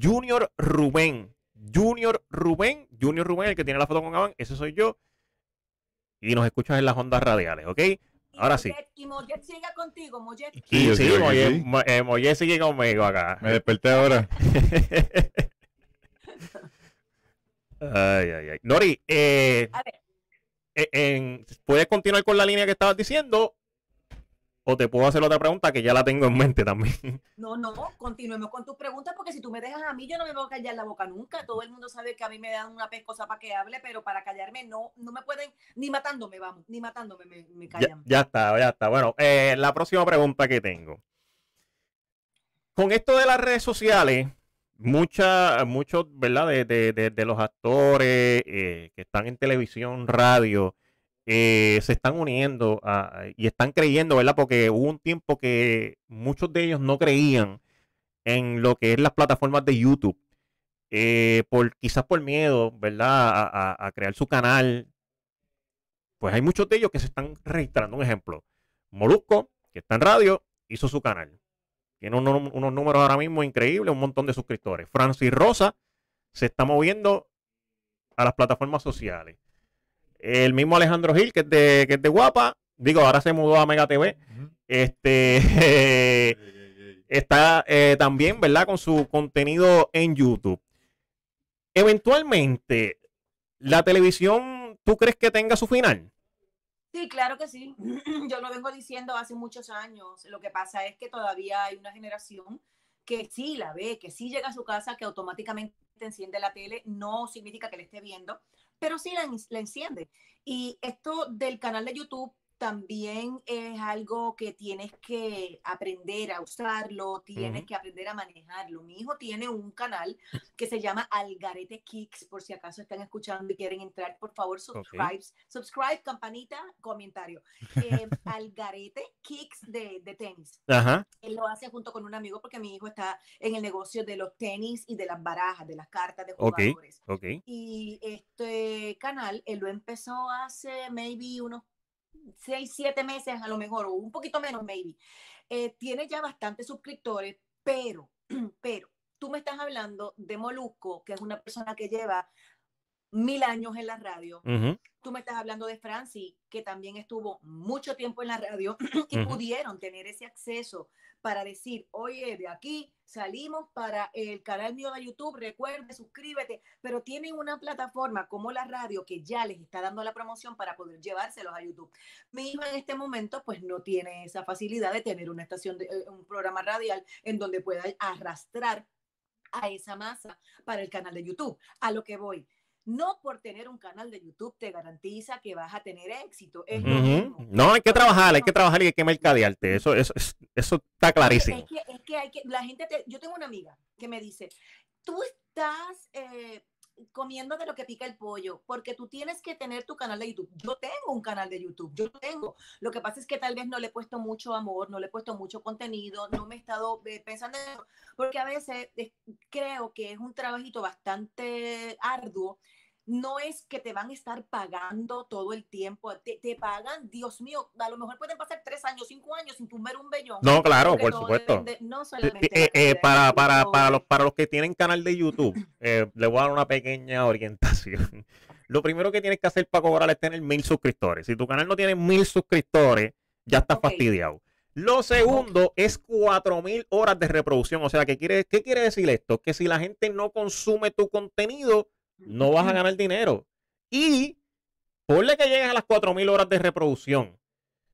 Junior Rubén. Junior Rubén, Junior Rubén, el que tiene la foto con Avan, ese soy yo. Y nos escuchas en las ondas radiales, ¿ok? Ahora sí. Y Mollet sigue contigo, Mollet. Sí, sí, Mollet, eh, Mollet sigue conmigo acá. Me desperté ahora. ay, ay, ay. Nori, eh, en, ¿puedes continuar con la línea que estabas diciendo o te puedo hacer otra pregunta que ya la tengo en mente también. No, no, continuemos con tus preguntas porque si tú me dejas a mí, yo no me voy a callar la boca nunca. Todo el mundo sabe que a mí me dan una pescosa para que hable, pero para callarme no, no me pueden, ni matándome, vamos, ni matándome me, me callan. Ya, ya, está, ya está. Bueno, eh, la próxima pregunta que tengo. Con esto de las redes sociales, mucha, muchos, ¿verdad? De, de, de, de los actores eh, que están en televisión, radio, eh, se están uniendo y están creyendo, ¿verdad? Porque hubo un tiempo que muchos de ellos no creían en lo que es las plataformas de YouTube. Eh, por, quizás por miedo, ¿verdad? A, crear su canal. Pues hay muchos de ellos que se están registrando. Un ejemplo, Molusco, que está en radio, hizo su canal. Tiene unos, unos números ahora mismo increíbles, un montón de suscriptores. Francis Rosa se está moviendo a las plataformas sociales. El mismo Alejandro Gil, que es de, que es de Guapa, digo, ahora se mudó a Mega TV. Uh -huh. Este está eh, también, ¿verdad? Con su contenido en YouTube. Eventualmente, ¿la televisión tú crees que tenga su final? Sí, claro que sí. Yo lo vengo diciendo hace muchos años. Lo que pasa es que todavía hay una generación que sí la ve, que sí llega a su casa, que automáticamente enciende la tele. No significa que le esté viendo, pero sí la, enciende. Y esto del canal de YouTube también es algo que tienes que aprender a usarlo, tienes uh -huh. que aprender a manejarlo. Mi hijo tiene un canal que se llama Algarete Kicks, por si acaso están escuchando y quieren entrar, por favor, subscribe, okay. subscribe, campanita, comentario. Eh, Algarete Kicks de, de tenis. Uh -huh. Él lo hace junto con un amigo porque mi hijo está en el negocio de los tenis y de las barajas, de las cartas de jugadores. Okay. Okay. Y este canal, él lo empezó hace maybe unos seis, siete meses a lo mejor, o un poquito menos, maybe. Eh, tiene ya bastantes suscriptores, pero, pero, tú me estás hablando de Molusco, que es una persona que lleva mil años en la radio. Uh -huh. Tú me estás hablando de Franci, que también estuvo mucho tiempo en la radio y pudieron tener ese acceso para decir, oye, de aquí salimos para el canal mío de YouTube, recuerde, suscríbete, pero tienen una plataforma como la radio que ya les está dando la promoción para poder llevárselos a YouTube. Mi hijo en este momento pues no tiene esa facilidad de tener una estación, de, eh, un programa radial en donde pueda arrastrar a esa masa para el canal de YouTube. A lo que voy. No por tener un canal de YouTube te garantiza que vas a tener éxito. Es. No, hay que trabajar, hay que trabajar y hay que mercadearte. Eso, eso, es- eso está clarísimo. Es que, es que hay que, la gente, te- yo tengo una amiga que me dice, tú estás eh, comiendo de lo que pica el pollo, porque tú tienes que tener tu canal de YouTube. Yo tengo un canal de YouTube, yo lo tengo. Lo que pasa es que tal vez no le he puesto mucho amor, no le he puesto mucho contenido, no me he estado eh, pensando en eso, porque a veces eh, creo que es un trabajito bastante arduo. No es que te van a estar pagando todo el tiempo, te, te pagan, Dios mío, a lo mejor pueden pasar tres años, cinco años sin tumbar un vellón. No, claro, por supuesto. no Eh, solamente eh, eh, para, para, para, los, para los que tienen canal de YouTube, eh, le voy a dar una pequeña orientación. Lo primero que tienes que hacer para cobrar es tener mil suscriptores. Si tu canal no tiene mil suscriptores, ya estás fastidiado. Lo segundo es cuatro mil horas de reproducción. O sea, ¿qué quiere, ¿qué quiere decir esto? Que si la gente no consume tu contenido, no vas a ganar dinero. Y ponle que llegues a las 4000 horas de reproducción.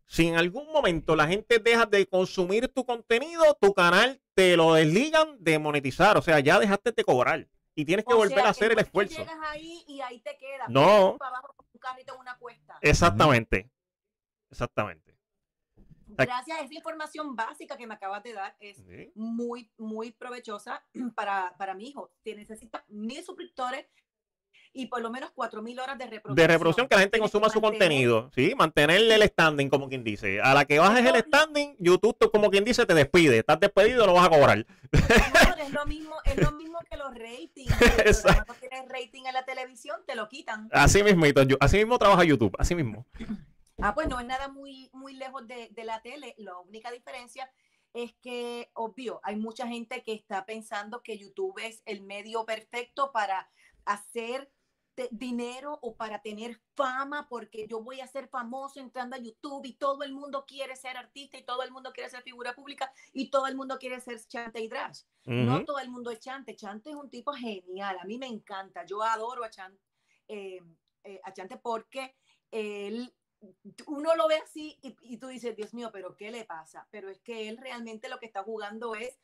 Si en algún momento la gente deja de consumir tu contenido, tu canal te lo desligan de monetizar. O sea, ya dejaste de cobrar. Y tienes que O volver sea, a hacer el esfuerzo. Llegas ahí y ahí te quedas. No. Para abajo con un carrito en una cuesta. Exactamente. Exactamente. Gracias a esa información básica que me acabas de dar, es Sí. muy, muy provechosa para, para mi hijo. Que necesita mil suscriptores y por lo menos cuatro mil horas de reproducción. De reproducción, que la gente consuma su mantener- contenido. Sí, mantenerle el standing, como quien dice. A la que bajes el standing, YouTube, como quien dice, te despide. Estás despedido, lo vas a cobrar. No, es lo mismo, es lo mismo que los ratings. Exacto. tienes rating en la televisión, te lo quitan. Así mismito, yo- así mismo trabaja YouTube, así mismo. Ah, pues no es nada muy, muy lejos de, de la tele. La única diferencia es que, obvio, hay mucha gente que está pensando que YouTube es el medio perfecto para hacer dinero o para tener fama, porque yo voy a ser famoso entrando a YouTube y todo el mundo quiere ser artista y todo el mundo quiere ser figura pública y todo el mundo quiere ser chante y drash. No todo el mundo es Chante. Chante es un tipo genial. A mí me encanta. Yo adoro a Chante, eh, eh, a Chante porque él, uno lo ve así y, y tú dices, Dios mío, pero ¿qué le pasa? Pero es que él realmente lo que está jugando es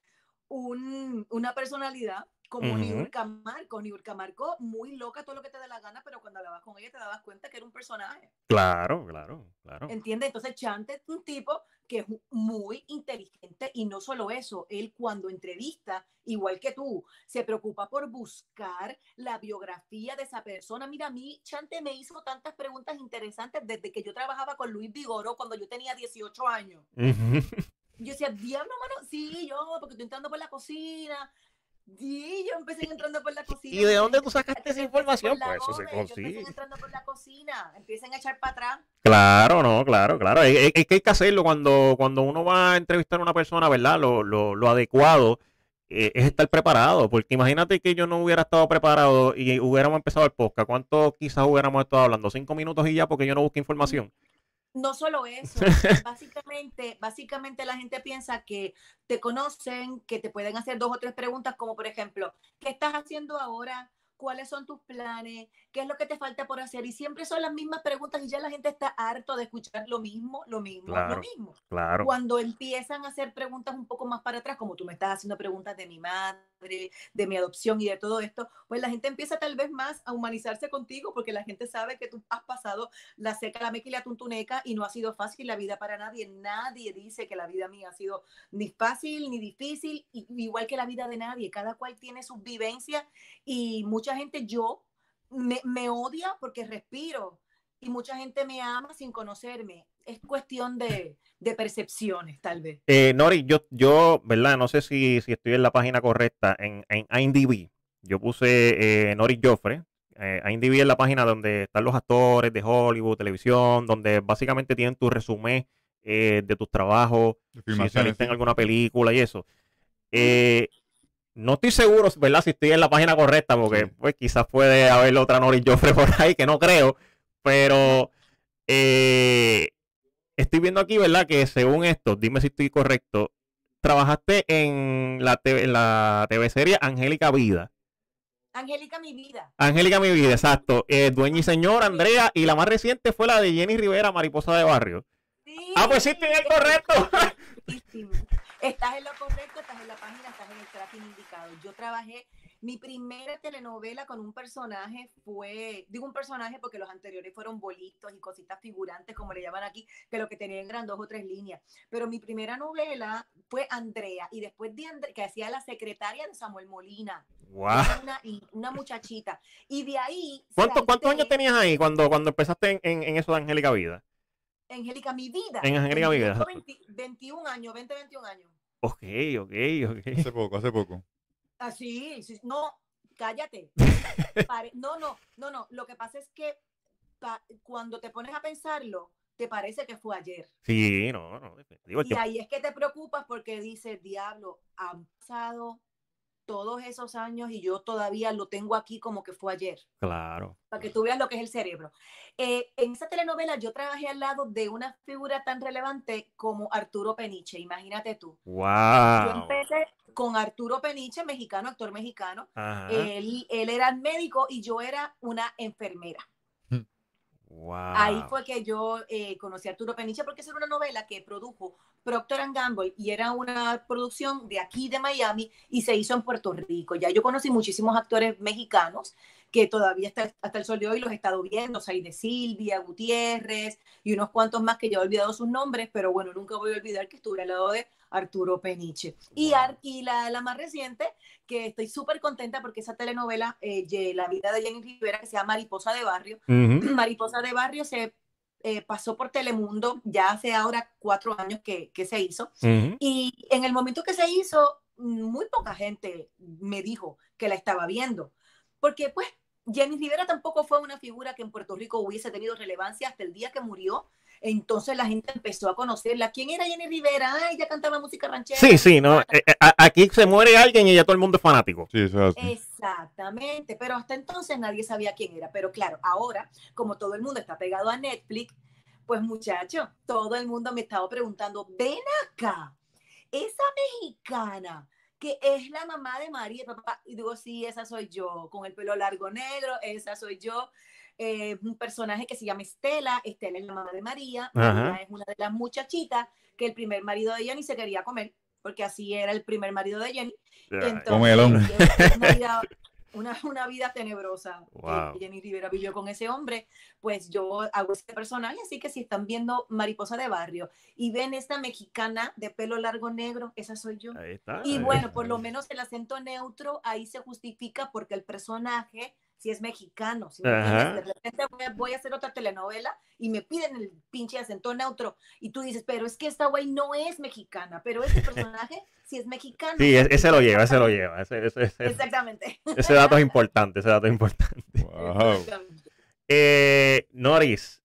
un- una personalidad como Ujú. Niurka Marcos. Niurka Marcos, muy loca, todo lo que te dé la gana, pero cuando hablabas con ella te dabas cuenta que era un personaje. Claro, claro, claro. ¿Entiendes? Entonces Chante es un tipo que es muy inteligente y no solo eso, él cuando entrevista, igual que tú, se preocupa por buscar la biografía de esa persona. Mira, a mí Chante me hizo tantas preguntas interesantes desde que yo trabajaba con Luis Vigoro cuando yo tenía 18 años. Ujú. Yo decía, diablo, mano, sí, yo, porque estoy entrando por la cocina. Sí, yo empecé entrando por la cocina. ¿Y de dónde tú sacaste esa información? Pues eso se Gómez, yo empecé consigue. entrando por la cocina. Empiecen a echar para atrás. Claro, no, claro, claro. Es, es- es que hay que hacerlo cuando, cuando uno va a entrevistar a una persona, ¿verdad? Lo, lo, lo adecuado eh, es estar preparado, porque imagínate que yo no hubiera estado preparado y hubiéramos empezado el podcast. ¿Cuánto quizás hubiéramos estado hablando? ¿Cinco minutos y ya porque yo no busqué información? No solo eso, básicamente, básicamente la gente piensa que te conocen, que te pueden hacer dos o tres preguntas, como por ejemplo, ¿qué estás haciendo ahora? ¿Cuáles son tus planes? ¿Qué es lo que te falta por hacer? Y siempre son las mismas preguntas y ya la gente está harto de escuchar lo mismo, lo mismo, Claro. lo mismo. Claro. Cuando empiezan a hacer preguntas un poco más para atrás, como tú me estás haciendo preguntas de mi madre, de mi adopción y de todo esto, pues la gente empieza tal vez más a humanizarse contigo porque la gente sabe que tú has pasado la seca, la meca y la tuntuneca y no ha sido fácil la vida para nadie. Nadie dice que la vida mía ha sido ni fácil ni difícil, igual que la vida de nadie. Cada cual tiene sus vivencias y mucha gente, yo, me, me odia porque respiro y mucha gente me ama sin conocerme. Es cuestión de, de percepciones, tal vez. Eh, Nori, yo, yo, ¿verdad? No sé si, si estoy en la página correcta. En, en IMDb, yo puse eh, Nori Joffre. Eh, IMDb es la página donde están los actores de Hollywood, televisión, donde básicamente tienen tu resumen eh, de tus trabajos, si saliste en alguna película y eso. Eh, no estoy seguro, ¿verdad? Si estoy en la página correcta, porque Sí. pues quizás puede haber otra Nori Joffre por ahí, que no creo. Pero eh, estoy viendo aquí, ¿verdad? Que según esto, dime si estoy correcto, trabajaste en la, TV, en la TV serie Angélica Vida. Angélica, mi vida. Angélica Mi Vida, exacto. Eh, dueña y señor, Andrea. Y la más reciente fue la de Jenny Rivera, Mariposa de Barrio. Sí. Ah, pues sí, estoy en el correcto. Estás en lo correcto, estás en la página, estás en el tracking indicado. Yo trabajé, mi primera telenovela con un personaje fue, digo un personaje porque los anteriores fueron bolitos y cositas figurantes, como le llaman aquí, que lo que tenían eran dos o tres líneas. Pero mi primera novela fue Andrea, y después de Andrea, que hacía la secretaria de Samuel Molina, Wow. Una, muchachita. Y de ahí... ¿Cuántos, cuántos años tenías ahí cuando, cuando empezaste en, en- en eso de Angélica Vida? Angélica, mi vida. En Angélica, mi vida, Tengo exacto. 20 21 años, 20, 21 años. Ok, ok, ok. Hace poco, hace poco. Así, sí, no, cállate. Pare- no, no, no, no. Lo que pasa es que pa- cuando te pones a pensarlo, te parece que fue ayer. Sí, no, no. el Y ahí es que te preocupas porque dices, diablo, han pasado todos esos años y yo todavía lo tengo aquí como que fue ayer, Claro. para que tú veas lo que es el cerebro. Eh, en esa telenovela yo trabajé al lado de una figura tan relevante como Arturo Peniche, imagínate tú. Yo Wow. empecé con Arturo Peniche, mexicano, actor mexicano. Él, él era el médico y yo era una enfermera. Wow. Ahí fue que yo eh, conocí a Arturo Peniche porque esa era una novela que produjo Procter and Gamble y era una producción de aquí de Miami y se hizo en Puerto Rico. Ya yo conocí muchísimos actores mexicanos que todavía hasta, hasta el sol de hoy los he estado viendo, o sea, de Silvia, Gutiérrez y unos cuantos más que ya he olvidado sus nombres, pero bueno, nunca voy a olvidar que estuve al lado de Arturo Peniche. Y, Wow. Ar- y la, la más reciente, que estoy súper contenta porque esa telenovela, eh, la vida de Jenny Rivera, que se llama Mariposa de Barrio. Mariposa de Barrio se eh, pasó por Telemundo ya hace ahora cuatro años que, que se hizo. Y en el momento que se hizo, muy poca gente me dijo que la estaba viendo. Porque pues Jenny Rivera tampoco fue una figura que en Puerto Rico hubiese tenido relevancia hasta el día que murió. Entonces la gente empezó a conocerla. ¿Quién era Jenny Rivera? Ah, ella cantaba música ranchera. Sí, sí, no. eh, eh, aquí se muere alguien y ya todo el mundo es fanático. Sí, eso es así. Exactamente, pero hasta entonces nadie sabía quién era. Pero claro, ahora, como todo el mundo está pegado a Netflix, pues muchacho, todo el mundo me estaba preguntando, ven acá, esa mexicana que es la mamá de María y papá, y digo, sí, esa soy yo, con el pelo largo negro, esa soy yo. Eh, un personaje que se llama Estela, Estela es la mamá de María, Ajá. María es una de las muchachitas que el primer marido de Jenny se quería comer, porque así era el primer marido de Jenny. Entonces, Comelón. es Una vida, una, vida tenebrosa que Wow. Jenny Rivera vivió con ese hombre, pues yo hago ese personaje, así que si están viendo Mariposa de Barrio y ven esta mexicana de pelo largo negro, esa soy yo. Ahí está. Y ahí bueno, está. por lo menos el acento neutro ahí se justifica porque el personaje si es mexicano. ¿sí me? De repente voy a, voy a hacer otra telenovela y me piden el pinche acento neutro y tú dices, pero es que esta güey no es mexicana, pero este personaje sí es mexicano. Sí, e- ese lo lleva, ese lo lleva. Ese, ese- ese- Exactamente. ese dato es importante, ese dato es importante. Wow. Exactamente. Eh, Noris,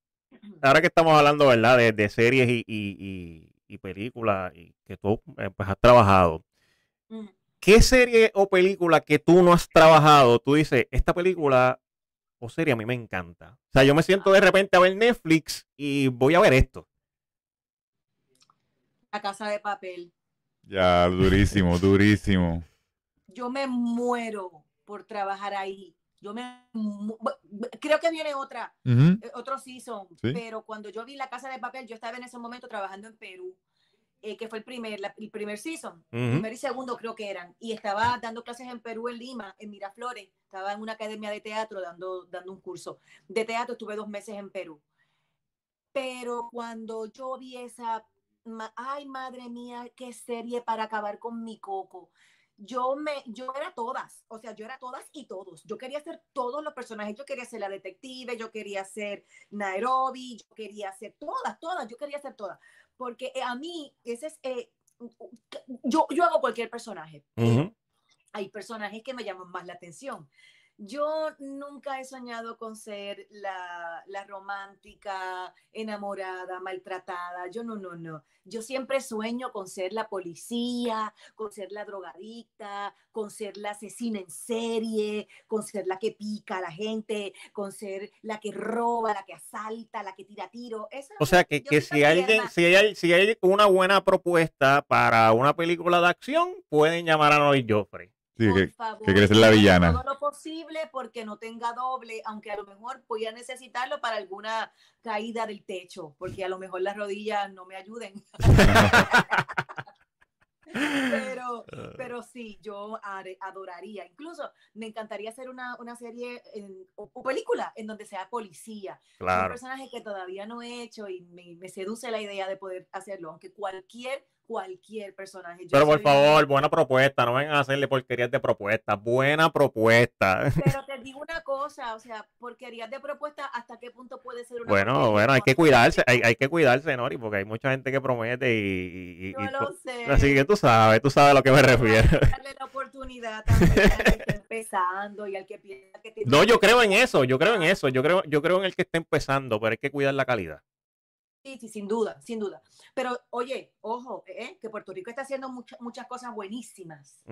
ahora que estamos hablando, ¿verdad? De, de series y, y- y- y películas y que tú eh, pues, has trabajado. Mm. ¿Qué serie o película que tú no has trabajado, tú dices, esta película o serie a mí me encanta? O sea, yo me siento de repente a ver Netflix y voy a ver esto. La casa de papel. Ya, durísimo, durísimo. Yo me muero por trabajar ahí. Yo me creo que viene otra, Ujú. eh, otro season, Sí. pero cuando yo vi la casa de papel, yo estaba en ese momento trabajando en Perú, eh, que fue el primer, la- el primer season, Ujú. primero y segundo creo que eran, y estaba dando clases en Perú, en Lima, en Miraflores, estaba en una academia de teatro dando, dando un curso de teatro, estuve dos meses en Perú. Pero cuando yo vi esa, ma- ay madre mía, qué serie para acabar con mi coco. Yo me, yo era todas, o sea, yo era todas y todos. Yo quería ser todos los personajes. Yo quería ser la detective, yo quería ser Nairobi, yo quería ser todas, todas, yo quería ser todas. Porque eh, a mí, ese es, eh, yo, yo hago cualquier personaje. Hay personajes que me llaman más la atención. Yo nunca he soñado con ser la, la, romántica, enamorada, maltratada. Yo no, no, no. Yo siempre sueño con ser la policía, con ser la drogadicta, con ser la asesina en serie, con ser la que pica a la gente, con ser la que roba, la que asalta, la que tira tiro. O sea, que, que si, alguien, si, hay, si hay una buena propuesta para una película de acción, pueden llamar a Noy Joffrey. Sí, que, favor, que ser la villana. Todo lo posible porque no tenga doble, aunque a lo mejor voy a necesitarlo para alguna caída del techo, porque a lo mejor las rodillas no me ayuden. pero, pero sí, yo adoraría. Incluso me encantaría hacer una, una serie o, película en donde sea policía. Claro. Un personaje que todavía no he hecho y me, me seduce la idea de poder hacerlo, aunque cualquier cualquier personaje. Pero por favor, buena propuesta, no vengan a hacerle porquerías de propuesta, buena propuesta. Pero te digo una cosa, o sea, porquerías de propuesta, ¿hasta qué punto puede ser una Bueno, bueno, hay que cuidarse, hay, hay, que cuidarse, Nori, porque hay mucha gente que promete y... Yo lo sé. Así que tú sabes, tú sabes a lo que me refiero. Darle la oportunidad también al que está empezando y al que piensa que tiene No, yo creo en eso, yo creo en eso, yo creo, yo creo en el que está empezando, pero hay que cuidar la calidad. Sí, sí, sin duda, sin duda. Pero oye, ojo, ¿eh? que Puerto Rico está haciendo muchas cosas buenísimas.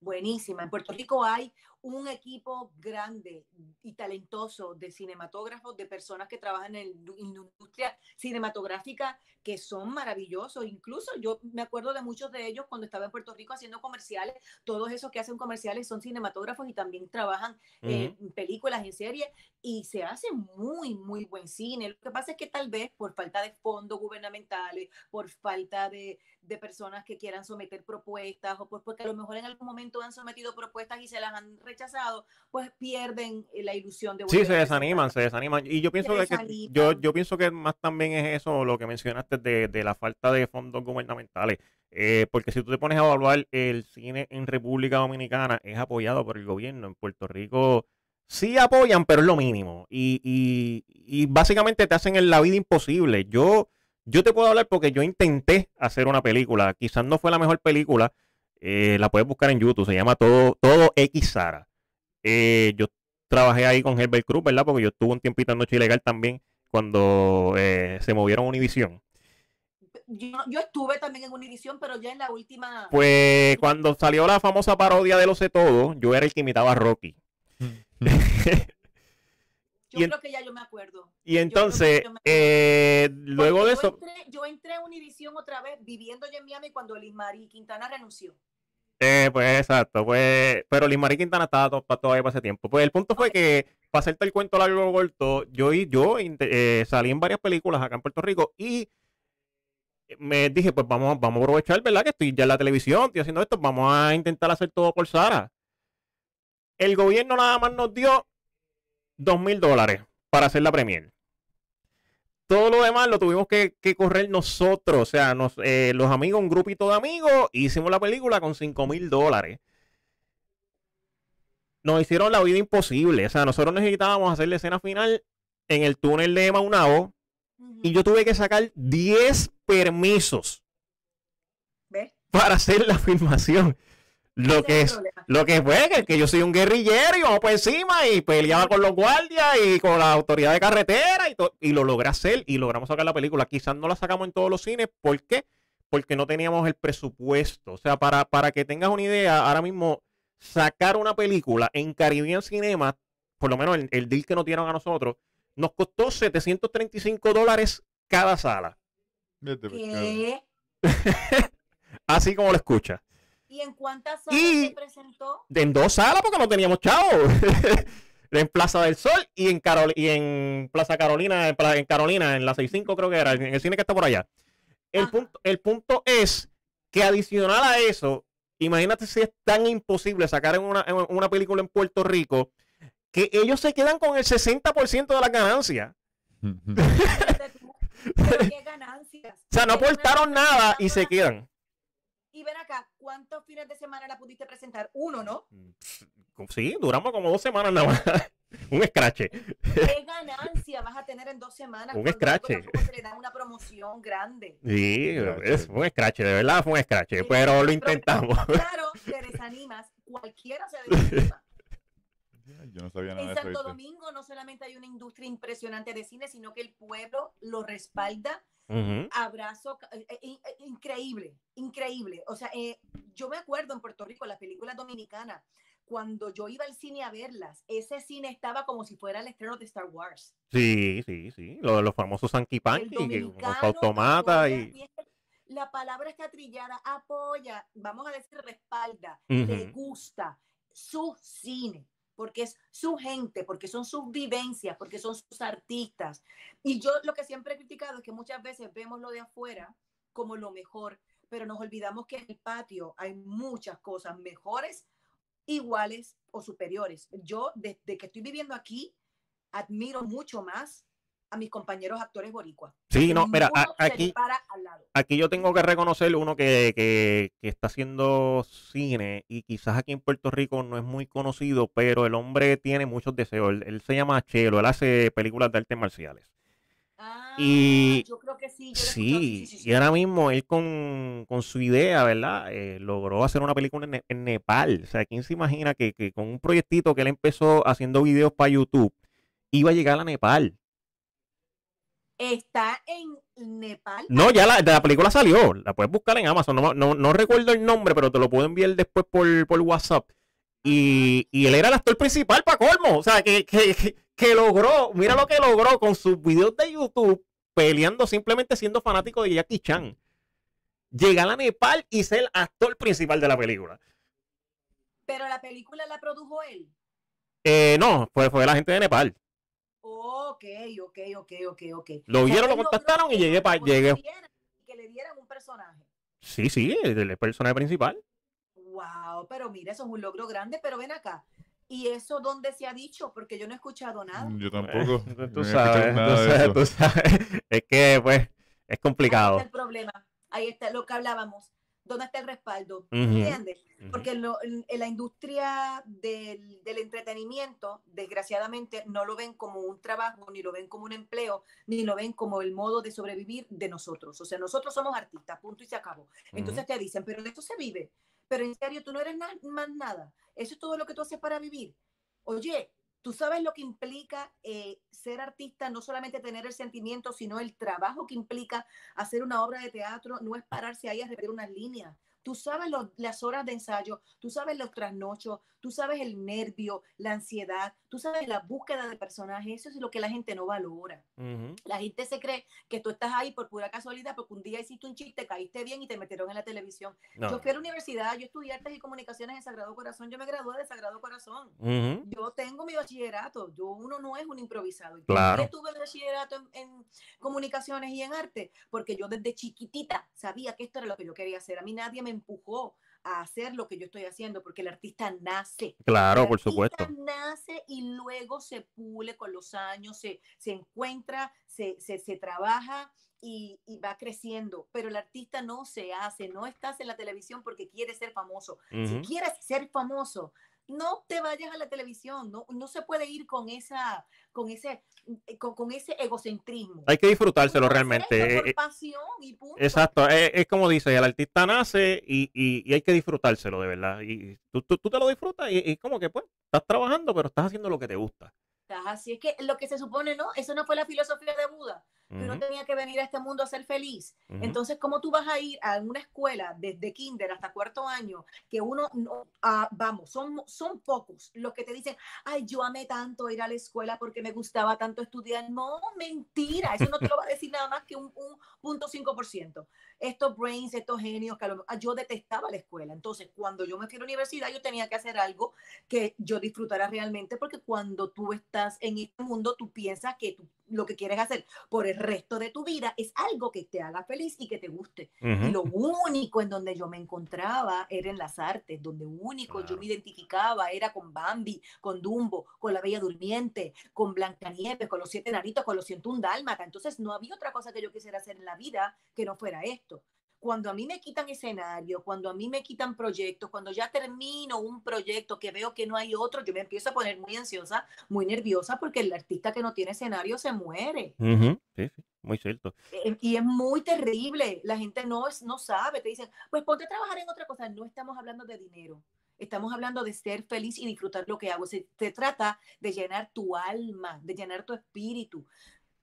Buenísimas. En Puerto Rico hay un equipo grande y talentoso de cinematógrafos, de personas que trabajan en, la industria cinematográfica que son maravillosos. Incluso yo me acuerdo de muchos de ellos cuando estaba en Puerto Rico haciendo comerciales. Todos esos que hacen comerciales son cinematógrafos y también trabajan en películas, en series y se hace muy, muy buen cine. Lo que pasa es que tal vez por falta de fondos gubernamentales, por falta de, de personas que quieran someter propuestas o porque a lo mejor en algún momento han sometido propuestas y se las han rechazado, pues pierden eh, la ilusión de Sí, se desaniman, se desaniman. Y yo pienso que, yo, yo pienso que más también es eso lo que mencionaste de, de la falta de fondos gubernamentales. Eh, porque si tú te pones a evaluar el cine en República Dominicana es apoyado por el gobierno. En Puerto Rico sí apoyan, pero es lo mínimo. Y, y, y básicamente te hacen la vida imposible. Yo yo te puedo hablar porque yo intenté hacer una película. Quizás no fue la mejor película. Eh, la puedes buscar en YouTube. Se llama Todo, Todo X Sara. Eh, yo trabajé ahí con Herbert Cruz, ¿verdad? Porque yo estuve un tiempito en Noche Ilegal también cuando eh, se movieron Univision. Yo, yo, estuve también en Univision, pero ya en la última. Pues cuando salió la famosa parodia de Lo sé todo, yo era el que imitaba a Rocky. Yo creo que ya yo me acuerdo. Y entonces, eh, luego de eso. yo entré a Univision otra vez viviendo yo en Miami cuando Liz Marie Quintana renunció. Eh, pues exacto, pues, pero Liz Marie Quintana estaba todavía para ese tiempo. Pues el punto fue que, para hacerte el cuento largo corto, yo, yo eh, salí en varias películas acá en Puerto Rico y me dije, pues vamos, vamos a aprovechar, ¿verdad? Que estoy ya en la televisión, estoy haciendo esto, vamos a intentar hacer todo por Sara. El gobierno nada más nos dio dos mil dólares para hacer la premier. Todo lo demás lo tuvimos que, correr nosotros, o sea, eh, los amigos, un grupito de amigos, hicimos la película con cinco mil dólares. Nos hicieron la vida imposible, o sea, nosotros necesitábamos hacer la escena final en el túnel de Maunao y yo tuve que sacar 10 permisos para hacer la filmación. Lo que es, lo que fue que, que, yo soy un guerrillero y vamos por encima y peleaba con los guardias y con la autoridad de carretera y, y lo logré hacer y logramos sacar la película. Quizás no la sacamos en todos los cines. ¿Por qué? Porque no teníamos el presupuesto. O sea, para, para que tengas una idea, ahora mismo sacar una película en Caribbean Cinema, por lo menos el, deal que nos dieron a nosotros, nos costó 735 dólares cada sala. ¿Qué? Así como lo escucha. ¿Y en cuántas salas se presentó? En dos salas porque no teníamos chavo. en Plaza del Sol y en, y en Plaza Carolina, en, Carolina, en la 65 creo que era, en el cine que está por allá. El punto, el punto es que adicional a eso, imagínate si es tan imposible sacar una, una película en Puerto Rico que ellos se quedan con el 60% de las ganancias. ¿Qué ganancias? O sea, no aportaron nada y se quedan. Y ven acá, ¿cuántos fines de semana la pudiste presentar? Uno, ¿no? Mm, sí, duramos como dos semanas nada más. un escrache. ¿Qué ganancia vas a tener en dos semanas? Un escrache. Se le da una promoción grande. Sí, es un escrache, de verdad fue un escrache, pero lo intentamos. Claro, te desanimas, cualquiera se desanima. Yo no sabía nada En de eso. Santo. Domingo no solamente hay una industria impresionante de cine, sino que el pueblo lo respalda. Abrazo, eh, eh, eh, increíble, increíble. O sea, eh, yo me acuerdo en Puerto Rico, las películas dominicanas, cuando yo iba al cine a verlas, ese cine estaba como si fuera el estreno de Star Wars. Sí, sí, sí. Los, los famosos Sanky Panky, dominicano automata y. y es que la palabra está trillada, apoya, vamos a decir respalda, le gusta su cine, porque es su gente, porque son sus vivencias, porque son sus artistas. Y yo lo que siempre he criticado es que muchas veces vemos lo de afuera como lo mejor, pero nos olvidamos que en el patio hay muchas cosas mejores, iguales o superiores. Yo desde que estoy viviendo aquí admiro mucho más a mis compañeros actores boricuas. Sí, no, mira, a- aquí, aquí yo tengo que reconocer uno que, que, que está haciendo cine y quizás aquí en Puerto Rico no es muy conocido, pero el hombre tiene muchos deseos. Él, él se llama Chelo, él hace películas de artes marciales. Ah, Y- yo creo que sí. yo escuchado, Sí, sí, y ahora mismo él con, con su idea, ¿verdad? Eh, logró hacer una película en, en Nepal. O sea, ¿quién se imagina que, que con un proyectito que él empezó haciendo videos para YouTube, iba a llegar a Nepal? Está en Nepal. No, ya la, la película salió, la puedes buscar en Amazon, no, no, no recuerdo el nombre, pero te lo puedo enviar después por, por WhatsApp. Y, y él era el actor principal para colmo, o sea, que, que, que- logró, mira lo que logró con sus videos de YouTube, peleando simplemente siendo fanático de Jackie Chan. Llegar a Nepal y ser actor principal de la película. Pero la película la produjo él. Eh, no, fue, fue la gente de Nepal. Ok, ok, ok, ok, ok. Lo vieron, lo contactaron y llegué lo pa- llegué. Que le dieran un personaje. Sí, sí, el, el personaje principal. Wow, pero mira, eso es un logro grande, pero ven acá. ¿Y eso dónde se ha dicho? Porque yo no he escuchado nada. Yo tampoco. Eh, tú, sabes, tú sabes, tú sabes. Es que, pues, es Ahí complicado. está el problema. Ahí está lo que hablábamos. ¿Dónde está el respaldo? ¿Entiendes? Porque lo- en, la industria del, del entretenimiento, desgraciadamente, no lo ven como un trabajo, ni lo ven como un empleo, ni lo ven como el modo de sobrevivir de nosotros. O sea, nosotros somos artistas, punto y se acabó. Entonces te dicen, pero de esto se vive. Pero en serio, tú no eres na- más nada. Eso es todo lo que tú haces para vivir. Oye, tú sabes lo que implica eh, ser artista, no solamente tener el sentimiento, sino el trabajo que implica hacer una obra de teatro, no es pararse ahí a repetir unas líneas. Tú sabes lo- las horas de ensayo, tú sabes los trasnochos, tú sabes el nervio, la ansiedad, tú sabes la búsqueda de personajes. Eso es lo que la gente no valora. La gente se cree que tú estás ahí por pura casualidad, porque un día hiciste un chiste, caíste bien y te metieron en la televisión. No. Yo fui a la universidad, yo estudié artes y comunicaciones en Sagrado Corazón, yo me gradué de Sagrado Corazón. Yo tengo mi bachillerato, yo uno no es un improvisado. ¿Por Claro. qué tuve el bachillerato en, en comunicaciones y en arte? Porque yo desde chiquitita sabía que esto era lo que yo quería hacer. A mí nadie me empujó a hacer lo que yo estoy haciendo, porque el artista nace. Claro, El por artista supuesto. nace y luego se pule con los años, se, se encuentra, se, se, se trabaja y, y va creciendo. Pero el artista no se hace, no estás en la televisión porque quieres ser famoso. Si quieres ser famoso, no te vayas a la televisión, no, no se puede ir con esa, con ese, eh, con, con ese egocentrismo. Hay que disfrutárselo realmente. eh, por eh, pasión y punto. Exacto, es, es como dice, el artista nace y, y- y hay que disfrutárselo de verdad. Y tú, tú, tú te lo disfrutas y, y como que pues estás trabajando, pero estás haciendo lo que te gusta. Así es que lo que se supone, ¿no? Eso no fue la filosofía de Buda. que uno Ujú, tenía que venir a este mundo a ser feliz. Entonces, ¿cómo tú vas a ir a una escuela desde kinder hasta cuarto año que uno, no- ah, vamos, son, son pocos los que te dicen, ay, yo amé tanto ir a la escuela porque me gustaba tanto estudiar? No, mentira, eso no te lo va a decir nada más que un, un punto 5%. Estos brains, estos genios, que lo- ah, yo detestaba la escuela. Entonces, cuando yo me fui a la universidad, yo tenía que hacer algo que yo disfrutara realmente porque cuando tú estás en este mundo, tú piensas que tú lo que quieres hacer por el resto de tu vida es algo que te haga feliz y que te guste. Y Ujú. lo único en donde yo me encontraba era en las artes, donde único yo Claro. me identificaba era con Bambi, con Dumbo, con la Bella Durmiente, con Blancanieves, con los siete naritos, con los 101 dálmata. Entonces no había otra cosa que yo quisiera hacer en la vida que no fuera esto. Cuando a mí me quitan escenario, cuando a mí me quitan proyectos, cuando ya termino un proyecto que veo que no hay otro, yo me empiezo a poner muy ansiosa, muy nerviosa, porque el artista que no tiene escenario se muere. Ujú, Sí, sí, muy cierto. Eh, Y es muy terrible. La gente no, es, no sabe. Te dicen, pues ponte a trabajar en otra cosa. No estamos hablando de dinero. Estamos hablando de ser feliz y disfrutar lo que hago. Se, se trata de llenar tu alma, de llenar tu espíritu.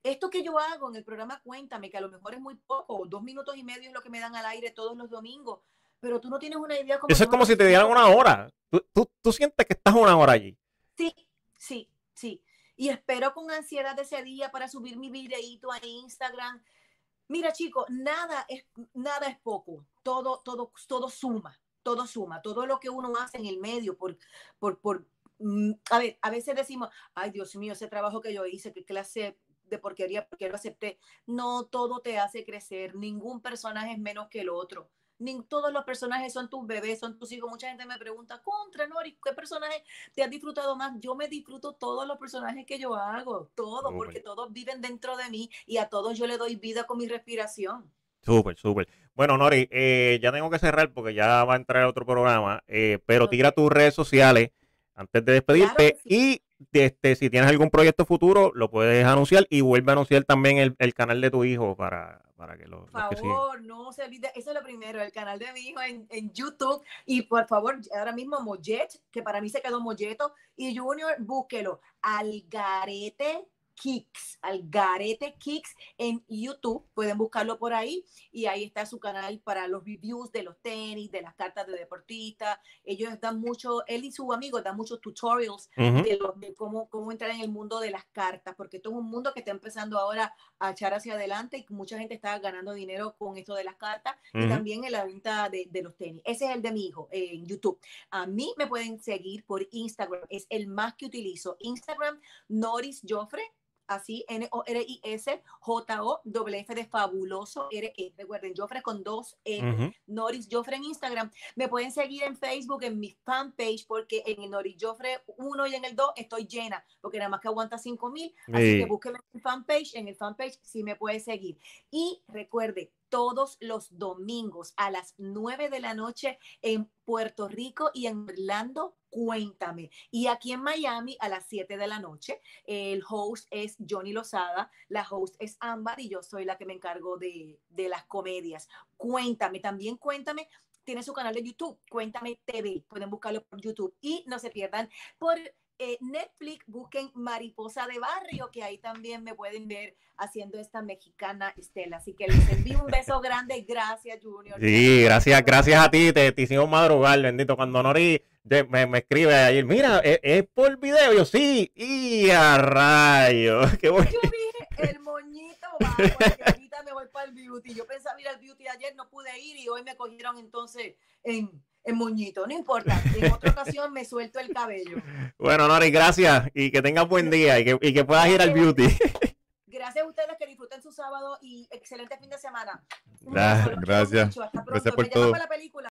Esto que yo hago en el programa Cuéntame, que a lo mejor es muy poco, dos minutos y medio es lo que me dan al aire todos los domingos, pero tú no tienes una idea cómo Eso es como si te dieran una hora. Tú, tú, tú sientes que estás una hora allí. Sí, sí, sí. Y espero con ansiedad ese día para subir mi videíto a Instagram. Mira, chicos, nada es, nada es poco. Todo, todo, todo suma, todo suma. Todo lo que uno hace en el medio por, por, por, mm, a ver, a veces decimos, ay, Dios mío, ese trabajo que yo hice, qué clase de porquería, porque lo acepté. No, todo te hace crecer. Ningún personaje es menos que el otro. Ni, todos los personajes son tus bebés, son tus hijos. Mucha gente me pregunta, contra, Nori, ¿qué personaje te has disfrutado más? Yo me disfruto todos los personajes que yo hago, todos, porque todos viven dentro de mí y a todos yo le doy vida con mi respiración. Súper, súper. Bueno, Nori, eh, ya tengo que cerrar porque ya va a entrar otro programa, eh, pero tira tus redes sociales antes de despedirte Claro y este, si tienes algún proyecto futuro, lo puedes anunciar y vuelve a anunciar también el, el canal de tu hijo para, para que lo, Por que favor, no se olvide, eso es lo primero, el canal de mi hijo en, en YouTube. Y por favor, ahora mismo Mollet, que para mí se quedó Molleto, y Junior, búsquelo, Algarete Kicks, Algarete Kicks en YouTube, pueden buscarlo por ahí y ahí está su canal para los reviews de los tenis, de las cartas de deportistas, ellos dan mucho, él y su amigo dan muchos tutorials Ujú. de, lo- de cómo, cómo entrar en el mundo de las cartas, porque esto es un mundo que está empezando ahora a echar hacia adelante y mucha gente está ganando dinero con esto de las cartas y Ujú. también en la venta de, de los tenis. Ese es el de mi hijo eh, en YouTube. A mí me pueden seguir por Instagram, es el más que utilizo. Instagram, Noris Joffre. Así, N-O-R-I-S, J-O-F de fabuloso, R-E. Recuerden, Joffre con dos E. Ujú. Noris Joffre en Instagram. Me pueden seguir en Facebook, en mi fanpage, porque en el Noris Joffre 1 y en el 2 estoy llena, porque nada más que aguanta 5 mil. Así Sí. que búsqueme en mi fanpage. En el fanpage sí me puede seguir. Y recuerde, todos los domingos a las 9 de la noche en Puerto Rico y en Orlando, cuéntame. Y aquí en Miami a las 7 de la noche, el host es Johnny Lozada, la host es Ámbar y yo soy la que me encargo de, de las comedias. Cuéntame, también cuéntame. Tiene su canal de YouTube, Cuéntame TV. Pueden buscarlo por YouTube. Y no se pierdan por eh, Netflix, busquen Mariposa de Barrio, que ahí también me pueden ver haciendo esta mexicana Estela. Así que les envío un beso grande. Gracias, Junior. Sí, gracias, gracias a ti, te, te hicimos madrugar, bendito. Cuando Nori de- me, me escribe ayer, mira, ¿es, es por video? Yo sí, y a rayo, qué bueno. Yo dije, el moñito va, porque ahorita me voy para el beauty. Yo pensaba ir al beauty ayer, no pude ir y hoy me cogieron entonces en, en moñito. No importa, en otra ocasión me suelto el cabello. Bueno, Nori, gracias y que tengas buen día y que, y que puedas ir al beauty. Gracias a ustedes que disfruten su sábado y excelente fin de semana. Gracias, gracias. Hasta Gracias pronto. por Me llaman todo. para la película.